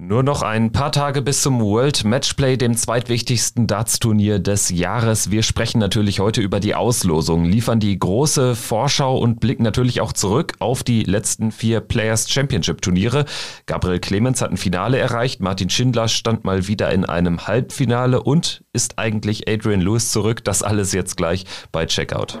Nur noch ein paar Tage bis zum World Matchplay, dem zweitwichtigsten Darts-Turnier des Jahres. Wir sprechen natürlich heute über die Auslosung, liefern die große Vorschau und blicken natürlich auch zurück auf die letzten vier Players Championship Turniere. Gabriel Clemens hat ein Finale erreicht, Martin Schindler stand mal wieder in einem Halbfinale und ist eigentlich Adrian Lewis zurück. Das alles jetzt gleich bei Checkout.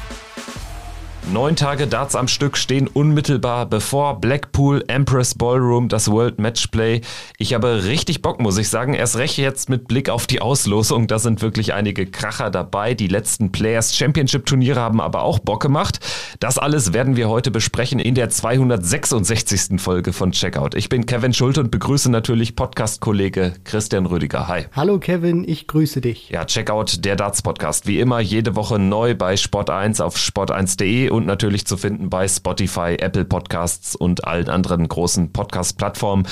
Neun Tage Darts am Stück stehen unmittelbar bevor Blackpool Empress Ballroom, das World Matchplay. Ich habe richtig Bock, muss ich sagen. Erst recht jetzt mit Blick auf die Auslosung. Da sind wirklich einige Kracher dabei. Die letzten Players Championship Turniere haben aber auch Bock gemacht. Das alles werden wir heute besprechen in der 266. Folge von Checkout. Ich bin Kevin Schulte und begrüße natürlich Podcast-Kollege Christian Rüdiger. Hi. Hallo Kevin, ich grüße dich. Ja, Checkout, der Darts Podcast. Wie immer jede Woche neu bei Sport1 auf sport1.de und natürlich zu finden bei Spotify, Apple Podcasts und allen anderen großen Podcast-Plattformen.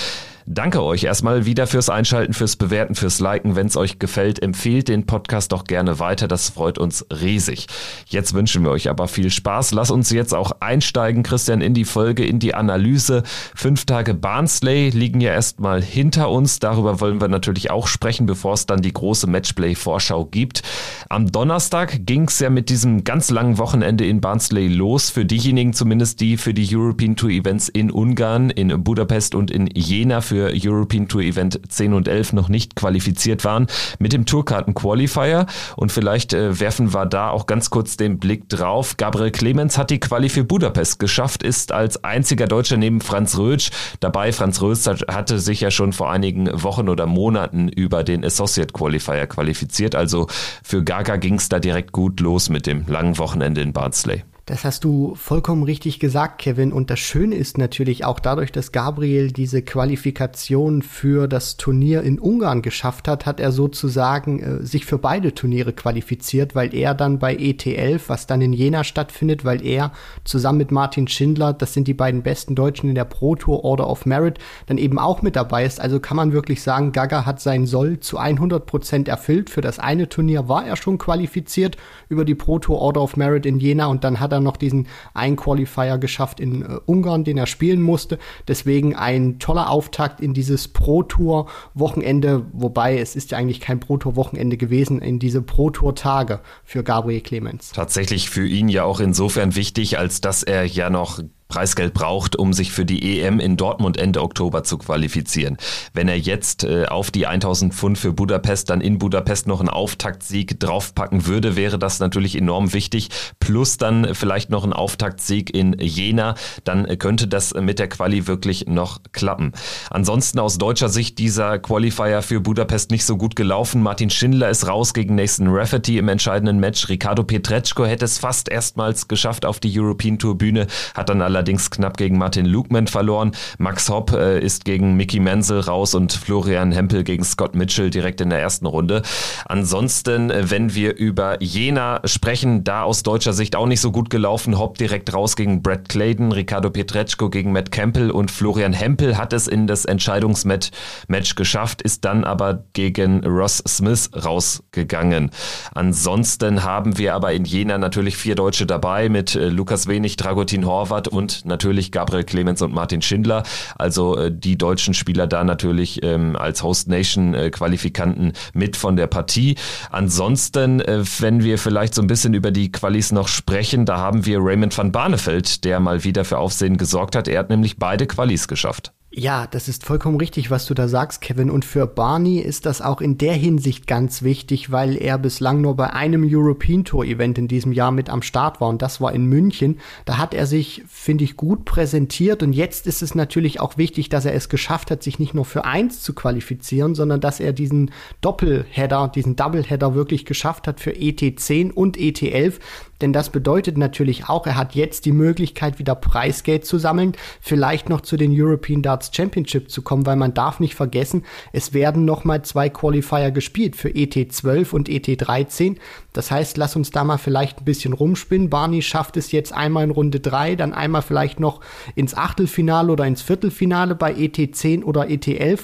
Danke euch erstmal wieder fürs Einschalten, fürs Bewerten, fürs Liken. Wenn es euch gefällt, empfehlt den Podcast doch gerne weiter. Das freut uns riesig. Jetzt wünschen wir euch aber viel Spaß. Lass uns jetzt auch einsteigen, Christian, in die Folge, in die Analyse. Fünf Tage Barnsley liegen ja erstmal hinter uns. Darüber wollen wir natürlich auch sprechen, bevor es dann die große Matchplay-Vorschau gibt. Am Donnerstag ging es ja mit diesem ganz langen Wochenende in Barnsley los. Für diejenigen zumindest, die für die European Tour Events in Ungarn, in Budapest und in Jena für für European Tour Event 10 und 11 noch nicht qualifiziert waren, mit dem Tourkarten Qualifier. Und vielleicht äh, werfen wir da auch ganz kurz den Blick drauf. Gabriel Clemens hat die Quali für Budapest geschafft, ist als einziger Deutscher neben Franz Rötsch dabei. Franz Rötsch hatte sich ja schon vor einigen Wochen oder Monaten über den Associate Qualifier qualifiziert. Also für Gaga ging es da direkt gut los mit dem langen Wochenende in Barnsley. Das hast du vollkommen richtig gesagt, Kevin. Und das Schöne ist natürlich auch dadurch, dass Gabriel diese Qualifikation für das Turnier in Ungarn geschafft hat, hat er sozusagen äh, sich für beide Turniere qualifiziert, weil er dann bei ET11, was dann in Jena stattfindet, weil er zusammen mit Martin Schindler, das sind die beiden besten Deutschen in der Pro Tour Order of Merit, dann eben auch mit dabei ist. Also kann man wirklich sagen, Gaga hat sein Soll zu 100 Prozent erfüllt. Für das eine Turnier war er schon qualifiziert über die Pro Tour Order of Merit in Jena und dann hat er noch diesen einen Qualifier geschafft in äh, Ungarn, den er spielen musste. Deswegen ein toller Auftakt in dieses Pro Tour Wochenende, wobei es ist ja eigentlich kein Pro Tour Wochenende gewesen, in diese Pro Tour Tage für Gabriel Clemens. Tatsächlich für ihn ja auch insofern wichtig, als dass er ja noch Preisgeld braucht, um sich für die EM in Dortmund Ende Oktober zu qualifizieren. Wenn er jetzt äh, auf die 1000 Pfund für Budapest dann in Budapest noch einen Auftaktsieg draufpacken würde, wäre das natürlich enorm wichtig. Plus dann vielleicht noch ein Auftaktsieg in Jena, dann könnte das mit der Quali wirklich noch klappen. Ansonsten aus deutscher Sicht dieser Qualifier für Budapest nicht so gut gelaufen. Martin Schindler ist raus gegen Nathan Rafferty im entscheidenden Match. Ricardo Pietreczko hätte es fast erstmals geschafft auf die European Tour Bühne, hat dann allerdings knapp gegen Martin Lukman verloren. Max Hopp äh, ist gegen Mickey Menzel raus und Florian Hempel gegen Scott Mitchell direkt in der ersten Runde. Ansonsten, äh, wenn wir über Jena sprechen, da aus deutscher Sicht auch nicht so gut gelaufen. Hopp direkt raus gegen Brad Clayton, Ricardo Pietreczko gegen Matt Campbell und Florian Hempel hat es in das Entscheidungsmatch geschafft, ist dann aber gegen Ross Smith rausgegangen. Ansonsten haben wir aber in Jena natürlich vier Deutsche dabei mit äh, Lukas Wenig, Dragutin Horvath und und natürlich Gabriel Clemens und Martin Schindler. Also äh, die deutschen Spieler da natürlich ähm, als Host Nation äh, Qualifikanten mit von der Partie. Ansonsten, äh, wenn wir vielleicht so ein bisschen über die Qualis noch sprechen, da haben wir Raymond van Barneveld, der mal wieder für Aufsehen gesorgt hat. Er hat nämlich beide Qualis geschafft. Ja, das ist vollkommen richtig, was du da sagst, Kevin. Und für Barney ist das auch in der Hinsicht ganz wichtig, weil er bislang nur bei einem European Tour Event in diesem Jahr mit am Start war und das war in München. Da hat er sich, finde ich, gut präsentiert und jetzt ist es natürlich auch wichtig, dass er es geschafft hat, sich nicht nur für eins zu qualifizieren, sondern dass er diesen Doppelheader, diesen Doubleheader wirklich geschafft hat für ET10 und ET11. Denn das bedeutet natürlich auch, er hat jetzt die Möglichkeit, wieder Preisgeld zu sammeln, vielleicht noch zu den European Darts Championship zu kommen, weil man darf nicht vergessen, es werden noch mal zwei Qualifier gespielt für ET12 und ET13. Das heißt, lass uns da mal vielleicht ein bisschen rumspinnen. Barney schafft es jetzt einmal in Runde 3, dann einmal vielleicht noch ins Achtelfinale oder ins Viertelfinale bei ET10 oder ET11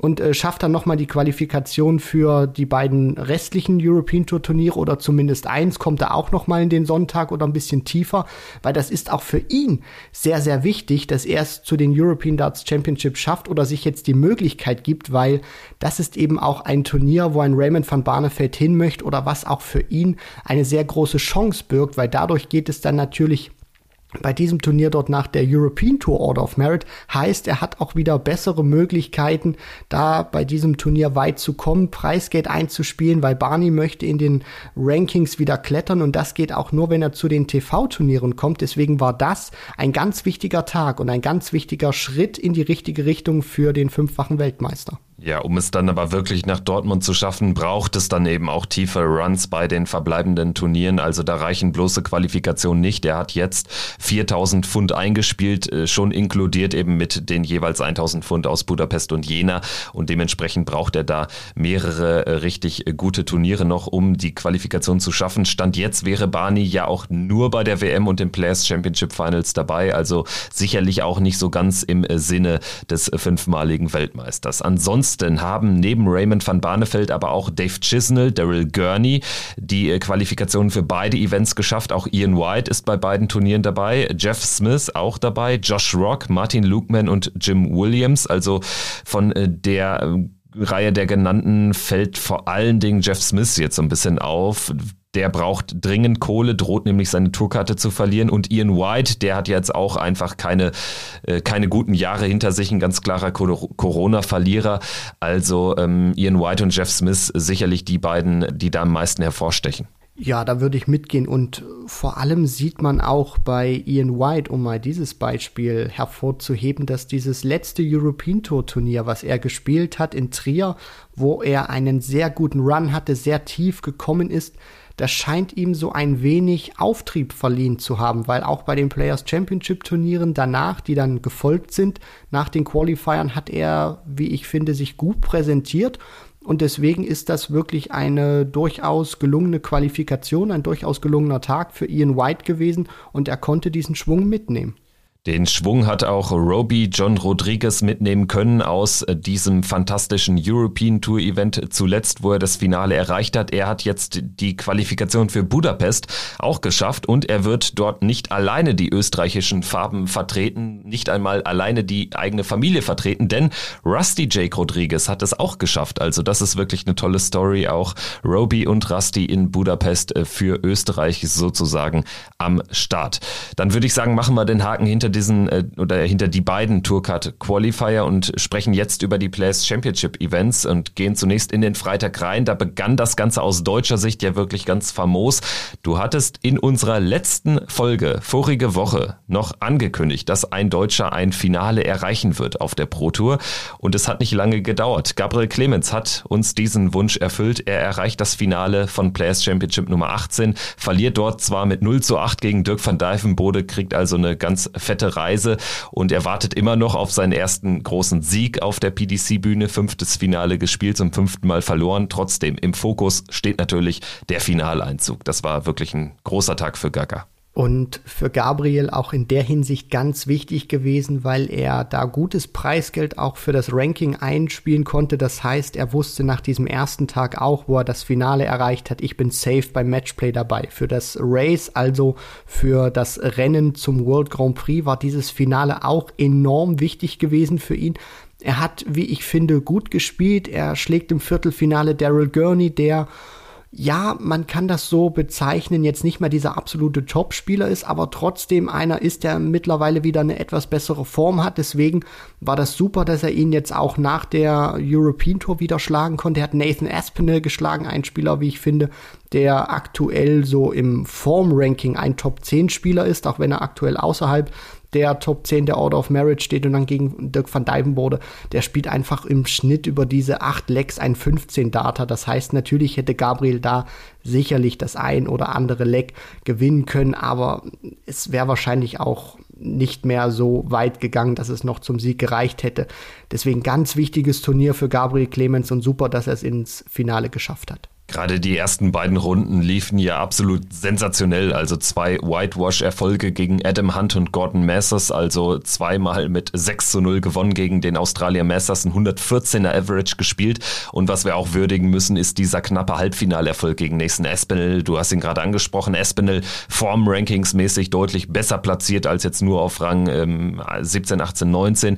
und äh, schafft dann nochmal die Qualifikation für die beiden restlichen European Tour Turniere oder zumindest eins, kommt er auch nochmal in den Sonntag oder ein bisschen tiefer, weil das ist auch für ihn sehr, sehr wichtig, dass er es zu den European Darts Championship schafft oder sich jetzt die Möglichkeit gibt, weil das ist eben auch ein Turnier, wo ein Raymond van Barneveld hin möchte oder was auch für ihn eine sehr große Chance birgt, weil dadurch geht es dann natürlich bei diesem Turnier dort nach der European Tour Order of Merit heißt, er hat auch wieder bessere Möglichkeiten, da bei diesem Turnier weit zu kommen, Preisgeld einzuspielen, weil Barney möchte in den Rankings wieder klettern und das geht auch nur, wenn er zu den TV-Turnieren kommt. Deswegen war das ein ganz wichtiger Tag und ein ganz wichtiger Schritt in die richtige Richtung für den fünffachen Weltmeister. Ja, um es dann aber wirklich nach Dortmund zu schaffen, braucht es dann eben auch tiefe Runs bei den verbleibenden Turnieren. Also da reichen bloße Qualifikationen nicht. Er hat jetzt 4000 Pfund eingespielt, äh, schon inkludiert eben mit den jeweils 1000 Pfund aus Budapest und Jena. Und dementsprechend braucht er da mehrere äh, richtig gute Turniere noch, um die Qualifikation zu schaffen. Stand jetzt wäre Barney ja auch nur bei der WM und den Players Championship Finals dabei. Also sicherlich auch nicht so ganz im äh, Sinne des fünfmaligen Weltmeisters. Ansonsten Ansonsten haben neben Raymond van Barneveld aber auch Dave Chisnell, Daryl Gurney die äh, Qualifikationen für beide Events geschafft. Auch Ian White ist bei beiden Turnieren dabei. Jeff Smith auch dabei. Josh Rock, Martin Lukeman und Jim Williams. Also von äh, der äh, Reihe der genannten fällt vor allen Dingen Jeff Smith jetzt so ein bisschen auf der braucht dringend Kohle, droht nämlich seine Tourkarte zu verlieren. Und Ian White, der hat jetzt auch einfach keine, äh, keine guten Jahre hinter sich, ein ganz klarer Corona-Verlierer. Also ähm, Ian White und Jeff Smith sicherlich die beiden, die da am meisten hervorstechen. Ja, da würde ich mitgehen. Und vor allem sieht man auch bei Ian White, um mal dieses Beispiel hervorzuheben, dass dieses letzte European Tour Turnier, was er gespielt hat in Trier, wo er einen sehr guten Run hatte, sehr tief gekommen ist, das scheint ihm so ein wenig Auftrieb verliehen zu haben, weil auch bei den Players Championship Turnieren danach, die dann gefolgt sind, nach den Qualifiern hat er, wie ich finde, sich gut präsentiert und deswegen ist das wirklich eine durchaus gelungene Qualifikation, ein durchaus gelungener Tag für Ian White gewesen und er konnte diesen Schwung mitnehmen. Den Schwung hat auch Roby John Rodriguez mitnehmen können aus diesem fantastischen European Tour Event zuletzt, wo er das Finale erreicht hat. Er hat jetzt die Qualifikation für Budapest auch geschafft und er wird dort nicht alleine die österreichischen Farben vertreten, nicht einmal alleine die eigene Familie vertreten, denn Rusty Jake Rodriguez hat es auch geschafft. Also das ist wirklich eine tolle Story. Auch Roby und Rusty in Budapest äh, für Österreich sozusagen am Start. Dann würde ich sagen, machen wir den Haken hinter diesen äh, oder hinter die beiden Tourcard Qualifier und sprechen jetzt über die Players Championship Events und gehen zunächst in den Freitag rein. Da begann das Ganze aus deutscher Sicht ja wirklich ganz famos. Du hattest in unserer letzten Folge vorige Woche noch angekündigt, dass ein Deutscher ein Finale erreichen wird auf der Pro Tour und es hat nicht lange gedauert. Gabriel Clemens hat uns diesen Wunsch erfüllt. Er erreicht das Finale von Players Championship Nummer 18, verliert dort zwar mit 0 zu 8 gegen Dirk van Dijvenbode, kriegt also eine ganz fette harte Reise und er wartet immer noch auf seinen ersten großen Sieg auf der PDC-Bühne. Fünftes Finale gespielt, zum fünften Mal verloren. Trotzdem im Fokus steht natürlich der Finaleinzug. Das war wirklich ein großer Tag für Gaga. Und für Gabriel auch in der Hinsicht ganz wichtig gewesen, weil er da gutes Preisgeld auch für das Ranking einspielen konnte. Das heißt, er wusste nach diesem ersten Tag auch, wo er das Finale erreicht hat, ich bin safe beim Matchplay dabei. Für das Race, also für das Rennen zum World Grand Prix, war dieses Finale auch enorm wichtig gewesen für ihn. Er hat, wie ich finde, gut gespielt. Er schlägt im Viertelfinale Daryl Gurney, der ja, man kann das so bezeichnen, jetzt nicht mehr dieser absolute Top-Spieler ist, aber trotzdem einer ist, der mittlerweile wieder eine etwas bessere Form hat. Deswegen war das super, dass er ihn jetzt auch nach der European Tour wieder schlagen konnte. Er hat Nathan Aspinall geschlagen, ein Spieler, wie ich finde, der aktuell so im Form-Ranking ein Top-10-Spieler ist, auch wenn er aktuell außerhalb der Top 10 der Order of Merit steht und dann gegen Dirk van Dijvenbode, der spielt einfach im Schnitt über diese 8 Lecks ein 15 Data. Das heißt, natürlich hätte Gabriel da sicherlich das ein oder andere Leck gewinnen können, aber es wäre wahrscheinlich auch nicht mehr so weit gegangen, dass es noch zum Sieg gereicht hätte. Deswegen ganz wichtiges Turnier für Gabriel Clemens und super, dass er es ins Finale geschafft hat. Gerade die ersten beiden Runden liefen ja absolut sensationell. Also zwei Whitewash-Erfolge gegen Adam Hunt und Gordon Masters, also zweimal mit 6 zu 0 gewonnen gegen den Australier Masters, ein 114er Average gespielt. Und was wir auch würdigen müssen, ist dieser knappe Halbfinalerfolg gegen Nathan Espinel. Du hast ihn gerade angesprochen. Espinel Form-Rankings-mäßig deutlich besser platziert als jetzt nur auf Rang ähm, 17, 18, 19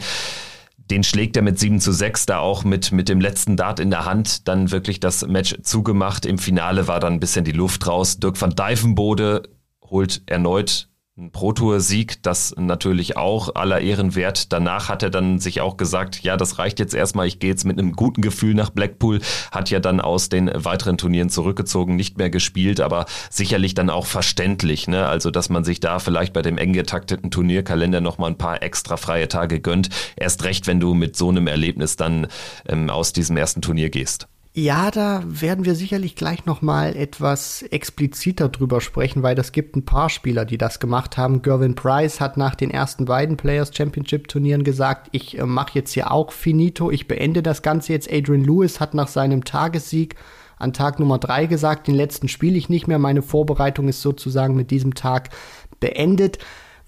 den schlägt er mit 7 zu 6 da auch mit, mit dem letzten Dart in der Hand dann wirklich das Match zugemacht. Im Finale war dann ein bisschen die Luft raus. Dirk van Dijvenbode holt erneut ein Pro-Tour-Sieg, das natürlich auch aller Ehren wert. Danach hat er dann sich auch gesagt, ja, das reicht jetzt erstmal, ich gehe jetzt mit einem guten Gefühl nach Blackpool, hat ja dann aus den weiteren Turnieren zurückgezogen, nicht mehr gespielt, aber sicherlich dann auch verständlich, ne? Also, dass man sich da vielleicht bei dem eng getakteten Turnierkalender nochmal ein paar extra freie Tage gönnt. Erst recht, wenn du mit so einem Erlebnis dann ähm, aus diesem ersten Turnier gehst. Ja, da werden wir sicherlich gleich noch mal etwas expliziter drüber sprechen, weil das gibt ein paar Spieler, die das gemacht haben. Gervin Price hat nach den ersten beiden Players Championship Turnieren gesagt, ich äh, mache jetzt hier auch finito, ich beende das Ganze jetzt. Adrian Lewis hat nach seinem Tagessieg an Tag Nummer drei gesagt, den letzten spiele ich nicht mehr, meine Vorbereitung ist sozusagen mit diesem Tag beendet.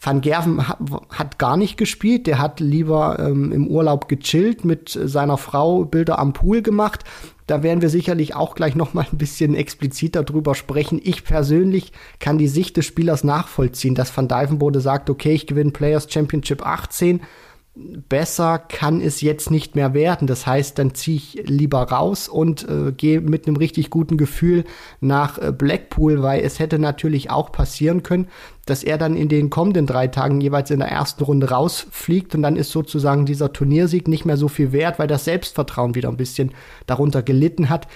Van Gerven hat, gar nicht gespielt, der hat lieber ähm, im Urlaub gechillt, mit seiner Frau Bilder am Pool gemacht. Da werden wir sicherlich auch gleich noch mal ein bisschen expliziter drüber sprechen. Ich persönlich kann die Sicht des Spielers nachvollziehen, dass Van Dijvenbode sagt, okay, ich gewinne Players Championship 18 besser kann es jetzt nicht mehr werden. Das heißt, dann ziehe ich lieber raus und äh, gehe mit einem richtig guten Gefühl nach äh, Blackpool, weil es hätte natürlich auch passieren können, dass er dann in den kommenden drei Tagen jeweils in der ersten Runde rausfliegt und dann ist sozusagen dieser Turniersieg nicht mehr so viel wert, weil das Selbstvertrauen wieder ein bisschen darunter gelitten hat.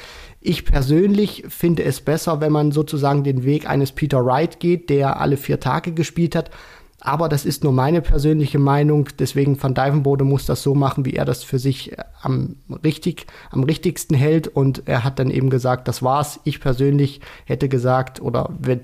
Ich persönlich finde es besser, wenn man sozusagen den Weg eines Peter Wright geht, der alle vier Tage gespielt hat, aber das ist nur meine persönliche Meinung. Deswegen Van Dijvenbode muss das so machen, wie er das für sich äh, am, richtig, am richtigsten hält. Und er hat dann eben gesagt, das war's. Ich persönlich hätte gesagt, oder wenn,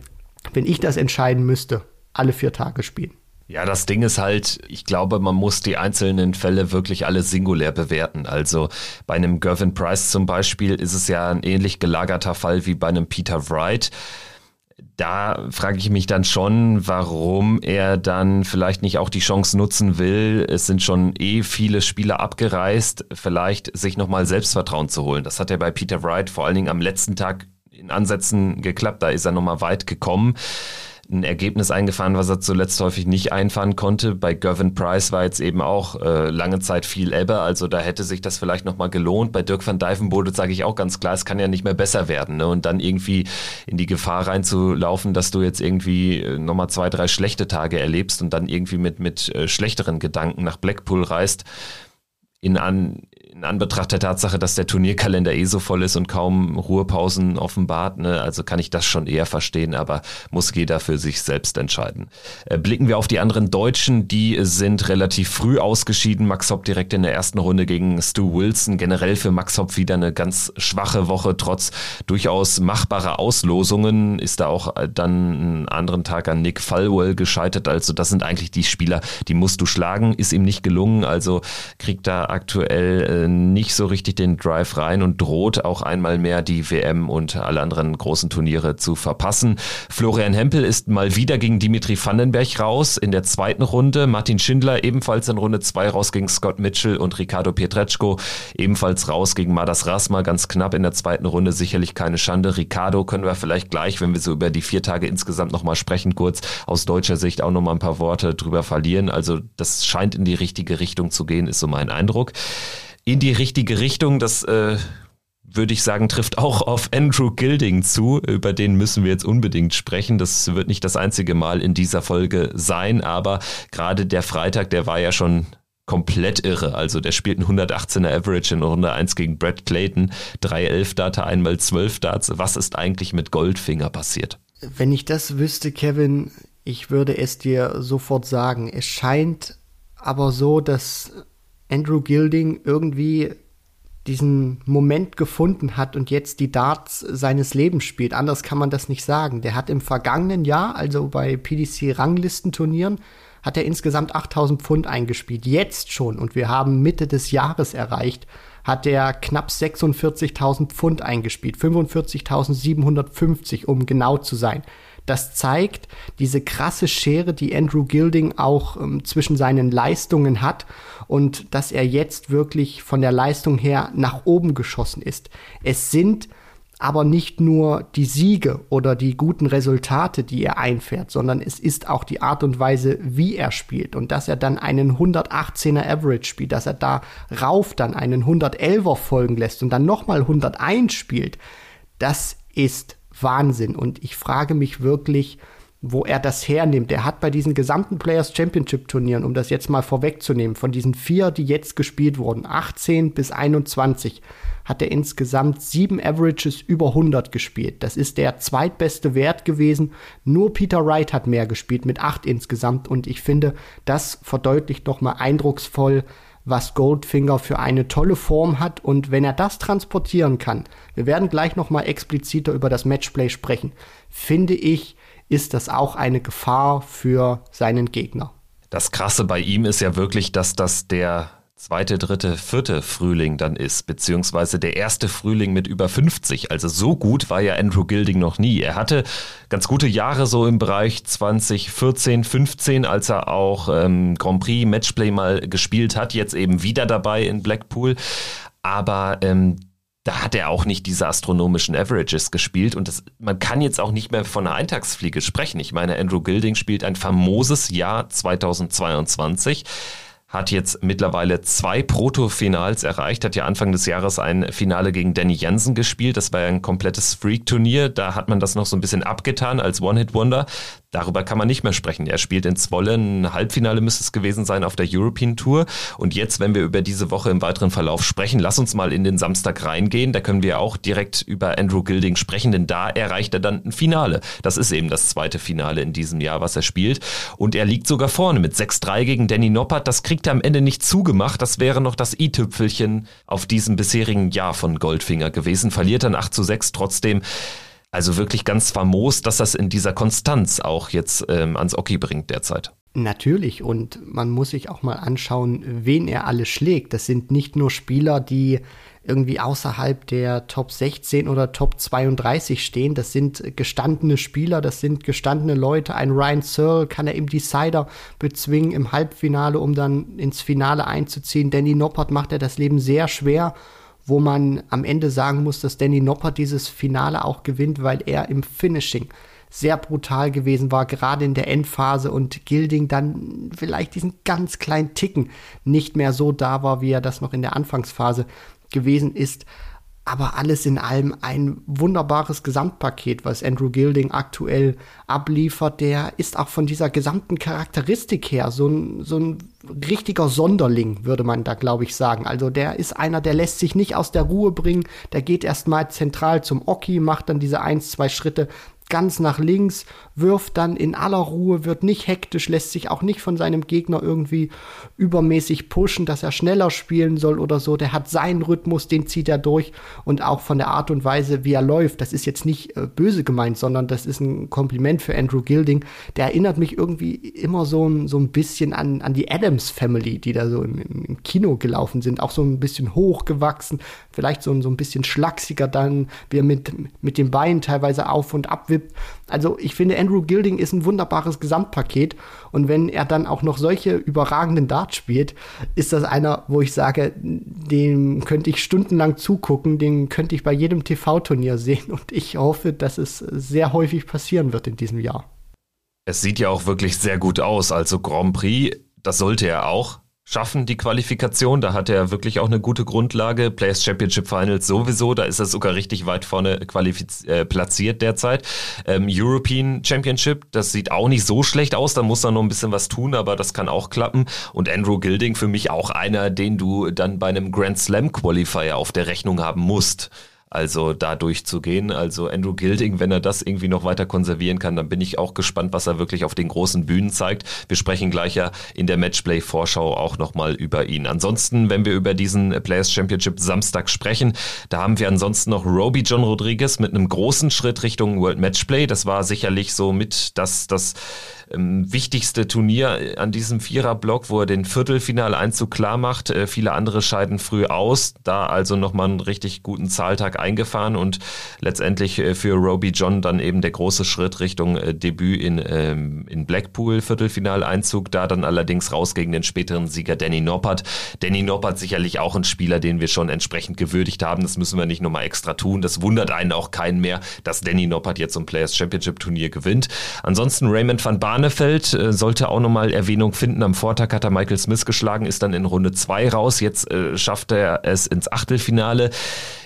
wenn ich das entscheiden müsste, alle vier Tage spielen. Ja, das Ding ist halt, ich glaube, man muss die einzelnen Fälle wirklich alle singulär bewerten. Also bei einem Gervin Price zum Beispiel ist es ja ein ähnlich gelagerter Fall wie bei einem Peter Wright da frage ich mich dann schon, warum er dann vielleicht nicht auch die Chance nutzen will. Es sind schon eh viele Spieler abgereist, vielleicht sich nochmal Selbstvertrauen zu holen. Das hat ja bei Peter Wright vor allen Dingen am letzten Tag in Ansätzen geklappt. Da ist er nochmal weit gekommen ein Ergebnis eingefahren, was er zuletzt häufig nicht einfahren konnte. Bei Gervin Price war jetzt eben auch äh, lange Zeit viel Ebbe, also da hätte sich das vielleicht nochmal gelohnt. Bei Dirk van Dijvenbode sage ich auch ganz klar, es kann ja nicht mehr besser werden. Ne? Und dann irgendwie in die Gefahr reinzulaufen, dass du jetzt irgendwie äh, nochmal zwei, drei schlechte Tage erlebst und dann irgendwie mit, mit äh, schlechteren Gedanken nach Blackpool reist. In, an, in Anbetracht der Tatsache, dass der Turnierkalender eh so voll ist und kaum Ruhepausen offenbart, ne, also kann ich das schon eher verstehen, aber muss jeder für sich selbst entscheiden. Äh, blicken wir auf die anderen Deutschen, die sind relativ früh ausgeschieden. Max Hopp direkt in der ersten Runde gegen Stu Wilson. Generell für Max Hopp wieder eine ganz schwache Woche, trotz durchaus machbarer Auslosungen ist da auch äh, dann einen anderen Tag an Nick Falwell gescheitert. Also das sind eigentlich die Spieler, die musst du schlagen, ist ihm nicht gelungen, also kriegt da aktuell äh, nicht so richtig den Drive rein und droht auch einmal mehr die WM und alle anderen großen Turniere zu verpassen. Florian Hempel ist mal wieder gegen Dimitri Vandenberg raus in der zweiten Runde. Martin Schindler ebenfalls in Runde zwei raus gegen Scott Mitchell und Ricardo Pietreczko ebenfalls raus gegen Madas Rasma, ganz knapp in der zweiten Runde. Sicherlich keine Schande. Ricardo können wir vielleicht gleich, wenn wir so über die vier Tage insgesamt nochmal sprechen, kurz aus deutscher Sicht auch nochmal ein paar Worte drüber verlieren. Also das scheint in die richtige Richtung zu gehen, ist so mein Eindruck in die richtige Richtung. Das äh, würde ich sagen, trifft auch auf Andrew Gilding zu. Über den müssen wir jetzt unbedingt sprechen. Das wird nicht das einzige Mal in dieser Folge sein, aber gerade der Freitag, der war ja schon komplett irre. Also der spielt ein 118er Average in Runde 1 gegen Brad Clayton. 3-11 Data, einmal 12 Darts. Was ist eigentlich mit Goldfinger passiert? Wenn ich das wüsste, Kevin, ich würde es dir sofort sagen. Es scheint aber so, dass Andrew Gilding irgendwie diesen Moment gefunden hat und jetzt die Darts seines Lebens spielt. Anders kann man das nicht sagen. Der hat im vergangenen Jahr, also bei PDC-Ranglistenturnieren, hat er insgesamt 8000 Pfund eingespielt. Jetzt schon, und wir haben Mitte des Jahres erreicht, hat er knapp 46.000 Pfund eingespielt, 45.750, um genau zu sein. Das zeigt diese krasse Schere, die Andrew Gilding auch ähm, zwischen seinen Leistungen hat und dass er jetzt wirklich von der Leistung her nach oben geschossen ist. Es sind aber nicht nur die Siege oder die guten Resultate, die er einfährt, sondern es ist auch die Art und Weise, wie er spielt und dass er dann einen 118er Average spielt, dass er da rauf dann einen 111er folgen lässt und dann nochmal 101 spielt. Das ist Wahnsinn und ich frage mich wirklich, wo er das hernimmt. Er hat bei diesen gesamten Players Championship Turnieren, um das jetzt mal vorwegzunehmen, von diesen vier, die jetzt gespielt wurden, 18 bis 21, hat er insgesamt sieben Averages über 100 gespielt. Das ist der zweitbeste Wert gewesen. Nur Peter Wright hat mehr gespielt mit acht insgesamt. Und ich finde, das verdeutlicht nochmal eindrucksvoll, was Goldfinger für eine tolle Form hat. Und wenn er das transportieren kann, wir werden gleich nochmal expliziter über das Matchplay sprechen, finde ich, ist das auch eine Gefahr für seinen Gegner. Das Krasse bei ihm ist ja wirklich, dass das der zweite, dritte, vierte Frühling dann ist, beziehungsweise der erste Frühling mit über 50. Also so gut war ja Andrew Gilding noch nie. Er hatte ganz gute Jahre so im Bereich 2014, 15, als er auch ähm, Grand Prix Matchplay mal gespielt hat, jetzt eben wieder dabei in Blackpool. Aber ähm, da hat er auch nicht diese astronomischen Averages gespielt und das, man kann jetzt auch nicht mehr von einer Eintagsfliege sprechen. Ich meine, Andrew Gilding spielt ein famoses Jahr 2022 hat jetzt mittlerweile zwei Proto-Finals erreicht, hat ja Anfang des Jahres ein Finale gegen Danny Jansen gespielt. Das war ja ein komplettes Freak-Turnier. Da hat man das noch so ein bisschen abgetan als One-Hit-Wonder. Darüber kann man nicht mehr sprechen. Er spielt in Zwolle, ein Halbfinale müsste es gewesen sein auf der European Tour. Und jetzt, wenn wir über diese Woche im weiteren Verlauf sprechen, lass uns mal in den Samstag reingehen. Da können wir auch direkt über Andrew Gilding sprechen, denn da erreicht er dann ein Finale. Das ist eben das zweite Finale in diesem Jahr, was er spielt. Und er liegt sogar vorne mit 6-3 gegen Danny Noppert. Das kriegt er am Ende nicht zugemacht. Das wäre noch das i-Tüpfelchen auf diesem bisherigen Jahr von Goldfinger gewesen. Verliert dann 8 zu 6 trotzdem. Also wirklich ganz famos, dass das in dieser Konstanz auch jetzt ähm, ans Oki bringt derzeit. Natürlich, und man muss sich auch mal anschauen, wen er alle schlägt. Das sind nicht nur Spieler, die irgendwie außerhalb der Top 16 oder Top 32 stehen. Das sind gestandene Spieler, das sind gestandene Leute. Ein Ryan Searle kann er im Decider bezwingen im Halbfinale, um dann ins Finale einzuziehen. Danny Noppert macht er das Leben sehr schwer wo man am Ende sagen muss, dass Danny Noppert dieses Finale auch gewinnt, weil er im Finishing sehr brutal gewesen war, gerade in der Endphase und Gilding dann vielleicht diesen ganz kleinen Ticken nicht mehr so da war, wie er das noch in der Anfangsphase gewesen ist aber alles in allem ein wunderbares Gesamtpaket, was Andrew Gilding aktuell abliefert. Der ist auch von dieser gesamten Charakteristik her so ein, so ein richtiger Sonderling, würde man da, glaube ich, sagen. Also der ist einer, der lässt sich nicht aus der Ruhe bringen. Der geht erstmal zentral zum Oki, macht dann diese eins, zwei Schritte ganz nach links, wirft dann in aller Ruhe, wird nicht hektisch, lässt sich auch nicht von seinem Gegner irgendwie übermäßig pushen, dass er schneller spielen soll oder so. Der hat seinen Rhythmus, den zieht er durch und auch von der Art und Weise, wie er läuft. Das ist jetzt nicht äh, böse gemeint, sondern das ist ein Kompliment für Andrew Gilding. Der erinnert mich irgendwie immer so, ein, so ein bisschen an, an die Adams Family, die da so im, im Kino gelaufen sind. Auch so ein bisschen hochgewachsen, vielleicht so, so ein bisschen schlachsiger dann, wie er mit, mit den Beinen teilweise auf und ab wippt. Also ich finde, Andrew Gilding ist ein wunderbares Gesamtpaket. Und wenn er dann auch noch solche überragenden Darts spielt, ist das einer, wo ich sage, dem könnte ich stundenlang zugucken, den könnte ich bei jedem TV-Turnier sehen. Und ich hoffe, dass es sehr häufig passieren wird in diesem Jahr. Es sieht ja auch wirklich sehr gut aus. Also Grand Prix, das sollte er auch schaffen, die Qualifikation. Da hat er wirklich auch eine gute Grundlage. Players Championship Finals sowieso, da ist er sogar richtig weit vorne äh, platziert derzeit. Ähm, European Championship, das sieht auch nicht so schlecht aus, da muss er noch ein bisschen was tun, aber das kann auch klappen. Und Andrew Gilding für mich auch einer, den du dann bei einem Grand Slam Qualifier auf der Rechnung haben musst also da durchzugehen. Also Andrew Gilding, wenn er das irgendwie noch weiter konservieren kann, dann bin ich auch gespannt, was er wirklich auf den großen Bühnen zeigt. Wir sprechen gleich ja in der Matchplay-Vorschau auch nochmal über ihn. Ansonsten, wenn wir über diesen Players Championship Samstag sprechen, da haben wir ansonsten noch Roby John Rodriguez mit einem großen Schritt Richtung World Matchplay. Das war sicherlich so mit das, das ähm, wichtigste Turnier an diesem Viererblock, wo er den Viertelfinaleinzug klar macht. Äh, viele andere scheiden früh aus, da also nochmal einen richtig guten Zahltag eingefahren und letztendlich äh, für Roby John dann eben der große Schritt Richtung äh, Debüt in, ähm, in Blackpool, Viertelfinaleinzug, da dann allerdings raus gegen den späteren Sieger Danny Noppert. Danny Noppert sicherlich auch ein Spieler, den wir schon entsprechend gewürdigt haben. Das müssen wir nicht nochmal extra tun. Das wundert einen auch keinen mehr, dass Danny Noppert jetzt so ein Players Championship Turnier gewinnt. Ansonsten Raymond van Barneveld äh, sollte auch nochmal Erwähnung finden. Am Vortag hat er Michael Smith geschlagen, ist dann in Runde 2 raus. Jetzt äh, schafft er es ins Achtelfinale.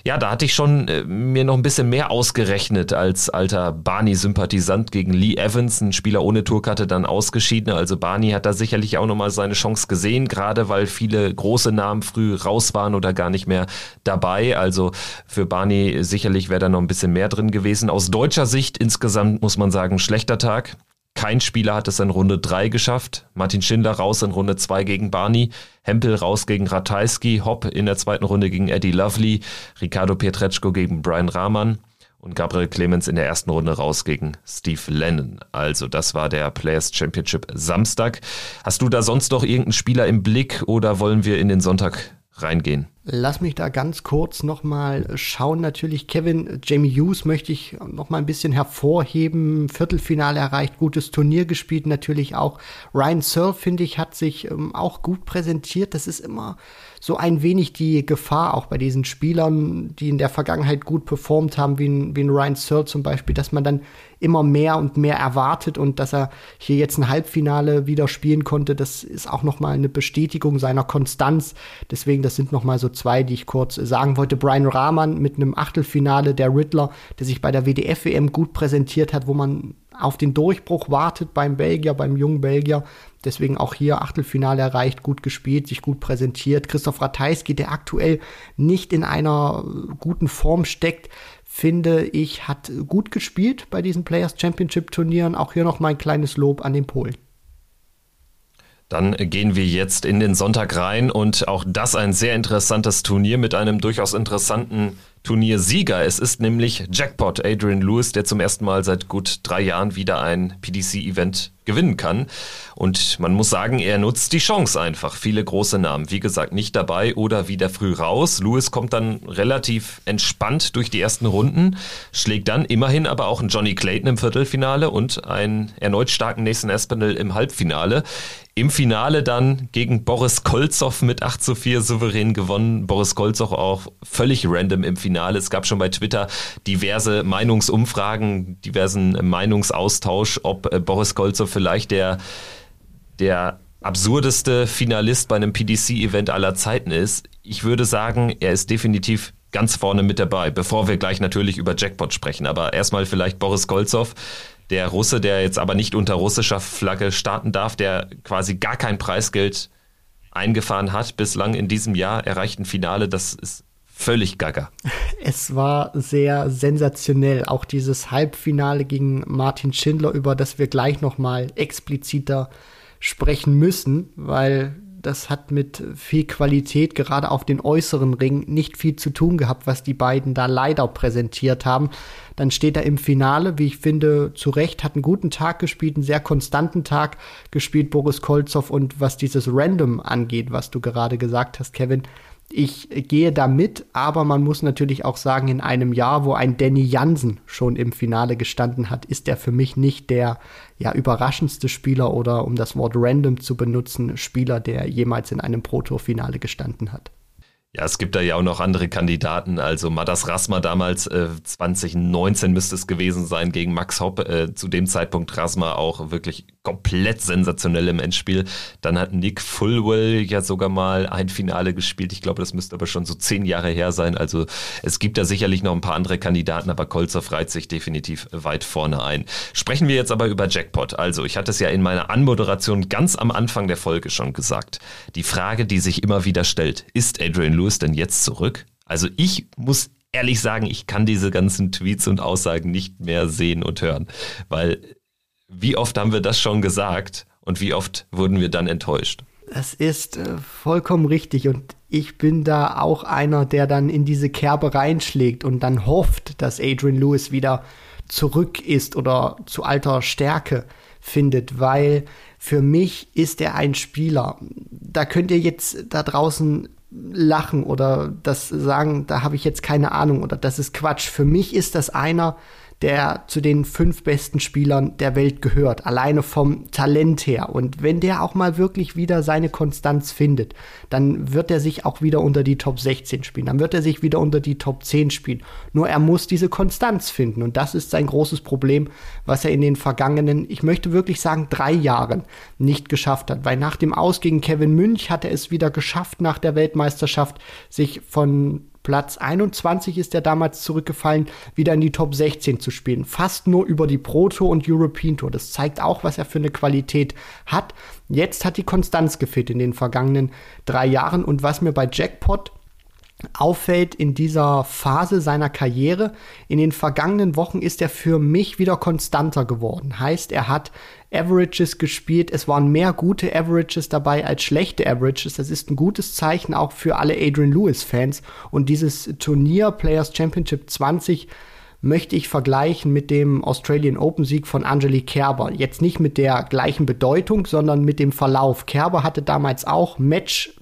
Ja, da hatte ich schon äh, mir noch ein bisschen mehr ausgerechnet als alter Barney-Sympathisant gegen Lee Evans, ein Spieler ohne Tourkarte, dann ausgeschieden. Also Barney hat da sicherlich auch nochmal seine Chance gesehen, gerade weil viele große Namen früh raus waren oder gar nicht mehr dabei. Also für Barney sicherlich wäre da noch ein bisschen mehr drin gewesen. Aus deutscher Sicht insgesamt muss man sagen, schlechter Tag. Kein Spieler hat es in Runde 3 geschafft. Martin Schindler raus in Runde 2 gegen Barney. Hempel raus gegen Ratajski. Hopp in der zweiten Runde gegen Eddie Lovely. Ricardo Pietreczko gegen Brian Rahman. Und Gabriel Clemens in der ersten Runde raus gegen Steve Lennon. Also das war der Players Championship Samstag. Hast du da sonst noch irgendeinen Spieler im Blick oder wollen wir in den Sonntag reingehen? Lass mich da ganz kurz nochmal schauen. Natürlich, Kevin, Jamie Hughes möchte ich nochmal ein bisschen hervorheben. Viertelfinale erreicht, gutes Turnier gespielt natürlich auch. Ryan Searle, finde ich, hat sich ähm, auch gut präsentiert. Das ist immer so ein wenig die Gefahr auch bei diesen Spielern, die in der Vergangenheit gut performt haben, wie ein, wie ein Ryan Searle zum Beispiel, dass man dann immer mehr und mehr erwartet und dass er hier jetzt ein Halbfinale wieder spielen konnte, das ist auch nochmal eine Bestätigung seiner Konstanz. Deswegen, das sind nochmal so zwei, die ich kurz sagen wollte. Brian Rahman mit einem Achtelfinale, der Riddler, der sich bei der WDF-WM gut präsentiert hat, wo man auf den Durchbruch wartet beim Belgier, beim jungen Belgier. Deswegen auch hier Achtelfinale erreicht, gut gespielt, sich gut präsentiert. Christoph Ratajski, der aktuell nicht in einer guten Form steckt, finde ich, hat gut gespielt bei diesen Players Championship Turnieren. Auch hier noch mal ein kleines Lob an den Polen. Dann gehen wir jetzt in den Sonntag rein und auch das ein sehr interessantes Turnier mit einem durchaus interessanten Turniersieger. Es ist nämlich Jackpot Adrian Lewis, der zum ersten Mal seit gut drei Jahren wieder ein PDC-Event gewinnen kann. Und man muss sagen, er nutzt die Chance einfach. Viele große Namen, wie gesagt, nicht dabei oder wieder früh raus. Lewis kommt dann relativ entspannt durch die ersten Runden, schlägt dann immerhin aber auch einen Johnny Clayton im Viertelfinale und einen erneut starken Nathan Espinel im Halbfinale. Im Finale dann gegen Boris Kolzow mit 8 zu 4 souverän gewonnen. Boris Kolzow auch völlig random im Finale. Es gab schon bei Twitter diverse Meinungsumfragen, diversen Meinungsaustausch, ob äh, Boris Kolzow vielleicht der, der absurdeste Finalist bei einem PDC-Event aller Zeiten ist. Ich würde sagen, er ist definitiv ganz vorne mit dabei, bevor wir gleich natürlich über Jackpot sprechen. Aber erstmal vielleicht Boris Kolzow, der Russe, der jetzt aber nicht unter russischer Flagge starten darf, der quasi gar kein Preisgeld eingefahren hat bislang in diesem Jahr, erreicht ein Finale, das ist völlig gaga. Es war sehr sensationell, auch dieses Halbfinale gegen Martin Schindler, über das wir gleich noch mal expliziter sprechen müssen, weil das hat mit viel Qualität gerade auf den äußeren Ring nicht viel zu tun gehabt, was die beiden da leider präsentiert haben. Dann steht er im Finale, wie ich finde, zu Recht, hat einen guten Tag gespielt, einen sehr konstanten Tag gespielt, Boris Kolzow. Und was dieses Random angeht, was du gerade gesagt hast, Kevin, ich gehe da mit, aber man muss natürlich auch sagen, in einem Jahr, wo ein Danny Jansen schon im Finale gestanden hat, ist er für mich nicht der ja, überraschendste Spieler oder, um das Wort random zu benutzen, Spieler, der jemals in einem Pro-Tour-Finale gestanden hat. Ja, es gibt da ja auch noch andere Kandidaten. Also Madas Rasma damals, äh, 2019 müsste es gewesen sein, gegen Max Hopp. Äh, zu dem Zeitpunkt Rasma auch wirklich komplett sensationell im Endspiel. Dann hat Nick Fulwell ja sogar mal ein Finale gespielt. Ich glaube, das müsste aber schon so zehn Jahre her sein. Also es gibt da sicherlich noch ein paar andere Kandidaten, aber Kolzow reiht sich definitiv weit vorne ein. Sprechen wir jetzt aber über Jackpot. Also ich hatte es ja in meiner Anmoderation ganz am Anfang der Folge schon gesagt. Die Frage, die sich immer wieder stellt, ist Adrian Lewis Lewis denn jetzt zurück? Also ich muss ehrlich sagen, ich kann diese ganzen Tweets und Aussagen nicht mehr sehen und hören, weil wie oft haben wir das schon gesagt und wie oft wurden wir dann enttäuscht? Das ist äh, vollkommen richtig und ich bin da auch einer, der dann in diese Kerbe reinschlägt und dann hofft, dass Adrian Lewis wieder zurück ist oder zu alter Stärke findet, weil für mich ist er ein Spieler. Da könnt ihr jetzt da draußen lachen oder das sagen, da habe ich jetzt keine Ahnung oder das ist Quatsch. Für mich ist das einer, der zu den fünf besten Spielern der Welt gehört, alleine vom Talent her. Und wenn der auch mal wirklich wieder seine Konstanz findet, dann wird er sich auch wieder unter die Top 16 spielen, dann wird er sich wieder unter die Top 10 spielen. Nur er muss diese Konstanz finden und das ist sein großes Problem, was er in den vergangenen, ich möchte wirklich sagen, drei Jahren nicht geschafft hat. Weil nach dem Aus gegen Kevin Münch hat er es wieder geschafft, nach der Weltmeisterschaft sich von Platz 21 ist er damals zurückgefallen, wieder in die Top 16 zu spielen. Fast nur über die Pro Tour und European Tour. Das zeigt auch, was er für eine Qualität hat. Jetzt hat die Konstanz gefehlt in den vergangenen drei Jahren. Und was mir bei Jackpot auffällt in dieser Phase seiner Karriere. In den vergangenen Wochen ist er für mich wieder konstanter geworden. Heißt, er hat Averages gespielt. Es waren mehr gute Averages dabei als schlechte Averages. Das ist ein gutes Zeichen auch für alle Adrian Lewis-Fans. Und dieses Turnier Players Championship 20 möchte ich vergleichen mit dem Australian Open Sieg von Angelique Kerber. Jetzt nicht mit der gleichen Bedeutung, sondern mit dem Verlauf. Kerber hatte damals auch